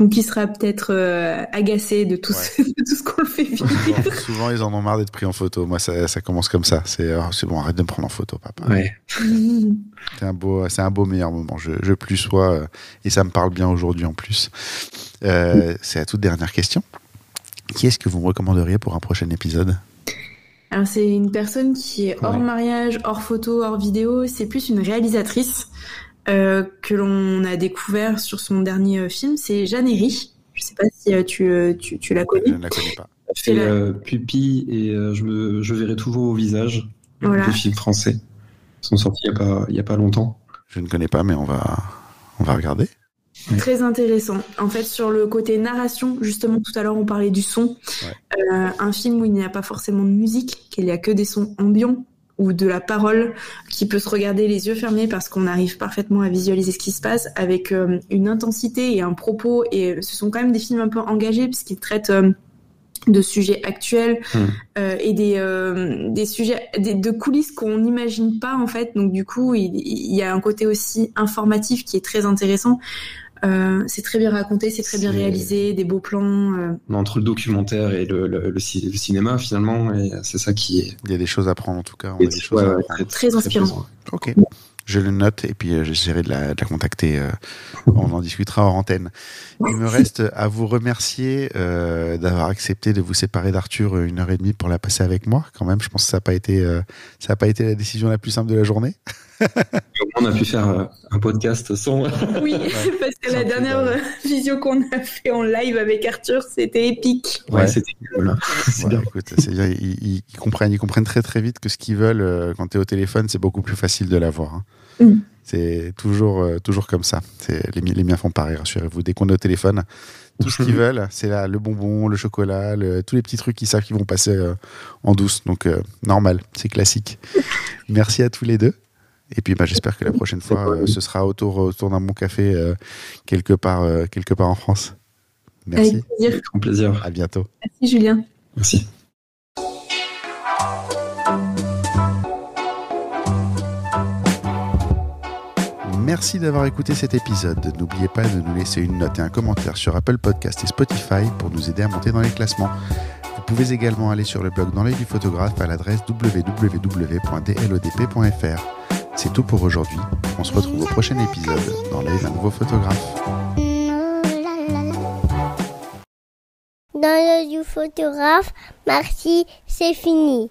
ou qui sera peut-être euh, agacé de tout, ce, tout ce qu'on fait vivre. Souvent, ils en ont marre d'être pris en photo. Moi, ça, ça commence comme ça. C'est oh, c'est bon, arrête de me prendre en photo, papa. Ouais. c'est un beau, c'est un beau meilleur moment. Je, je plus sois euh, et ça me parle bien aujourd'hui en plus. Euh, c'est la toute dernière question. Qui est-ce que vous me recommanderiez pour un prochain épisode? Alors c'est une personne qui est hors mariage, hors photo, hors vidéo. C'est plus une réalisatrice. Euh, que l'on a découvert sur son dernier euh, film, c'est Jeanne Herry. Je sais pas si euh, tu, tu, tu, la connais. Je ne la connais pas. C'est la... pupille et je, me, je verrai toujours au visage voilà. des films français. sont sortis il n'y a, pas, il y a pas longtemps. Je ne connais pas, mais on va, on va regarder. Très intéressant. En fait, sur le côté narration, justement, tout à l'heure, on parlait du son. Euh, un film où il n'y a pas forcément de musique, qu'il n'y a que des sons ambiants ou de la parole qui peut se regarder les yeux fermés parce qu'on arrive parfaitement à visualiser ce qui se passe avec euh, une intensité et un propos. Et ce sont quand même des films un peu engagés puisqu'ils traitent euh, de sujets actuels euh, et des, euh, des sujets des, de coulisses qu'on n'imagine pas en fait. Donc du coup, il, il y a un côté aussi informatif qui est très intéressant. Euh, c'est très bien raconté, c'est très bien réalisé, des beaux plans. euh. Entre le documentaire et le, le, le ci- le cinéma, finalement, et c'est ça qui est, Il y a des choses à prendre en tout cas. On a des choses ouais, à ouais, apprendre. Très inspirant. Ok. Je le note et puis euh, j'essaierai de la, de la contacter. euh, on en discutera hors antenne. Il me reste à vous remercier euh, d'avoir accepté de vous séparer d'Arthur une heure et demie pour la passer avec moi. Quand même, je pense que ça n'a pas été, euh, ça n'a pas été la décision la plus simple de la journée. Et au moins, on a pu faire euh, un podcast sans. Oui, parce que la dernière euh, visio qu'on a fait en live avec Arthur, c'était épique. Ouais, Ouais. c'était cool. C'est Ouais, bien. écoute, c'est bien, ils, comprennent, ils comprennent très très vite que ce qu'ils veulent euh, quand tu es au téléphone, c'est beaucoup plus facile de l'avoir. hein. Mm. C'est toujours, euh, toujours comme ça. C'est- Les, les miens font pareil, rassurez-vous. Dès qu'on est au téléphone, tout ce qu'ils veulent, c'est là le bonbon, le chocolat, le- tous les petits trucs qu'ils savent qu'ils vont passer euh, en douce. Donc, euh, normal, c'est classique. Merci à tous les deux. Et puis, bah, j'espère que la prochaine fois, euh, ce sera autour, autour d'un bon café euh, quelque, part, euh, quelque part en France. Merci. Avec plaisir. Avec grand plaisir. À bientôt. Merci Julien. Merci. Merci d'avoir écouté cet épisode. N'oubliez pas de nous laisser une note et un commentaire sur Apple Podcast et Spotify pour nous aider à monter dans les classements. Vous pouvez également aller sur le blog dans l'œil du photographe à l'adresse www.dlodp.fr. C'est tout pour aujourd'hui. On se retrouve au prochain épisode dans l'œil d'un nouveau photographe. Dans le du photographe, merci, c'est fini.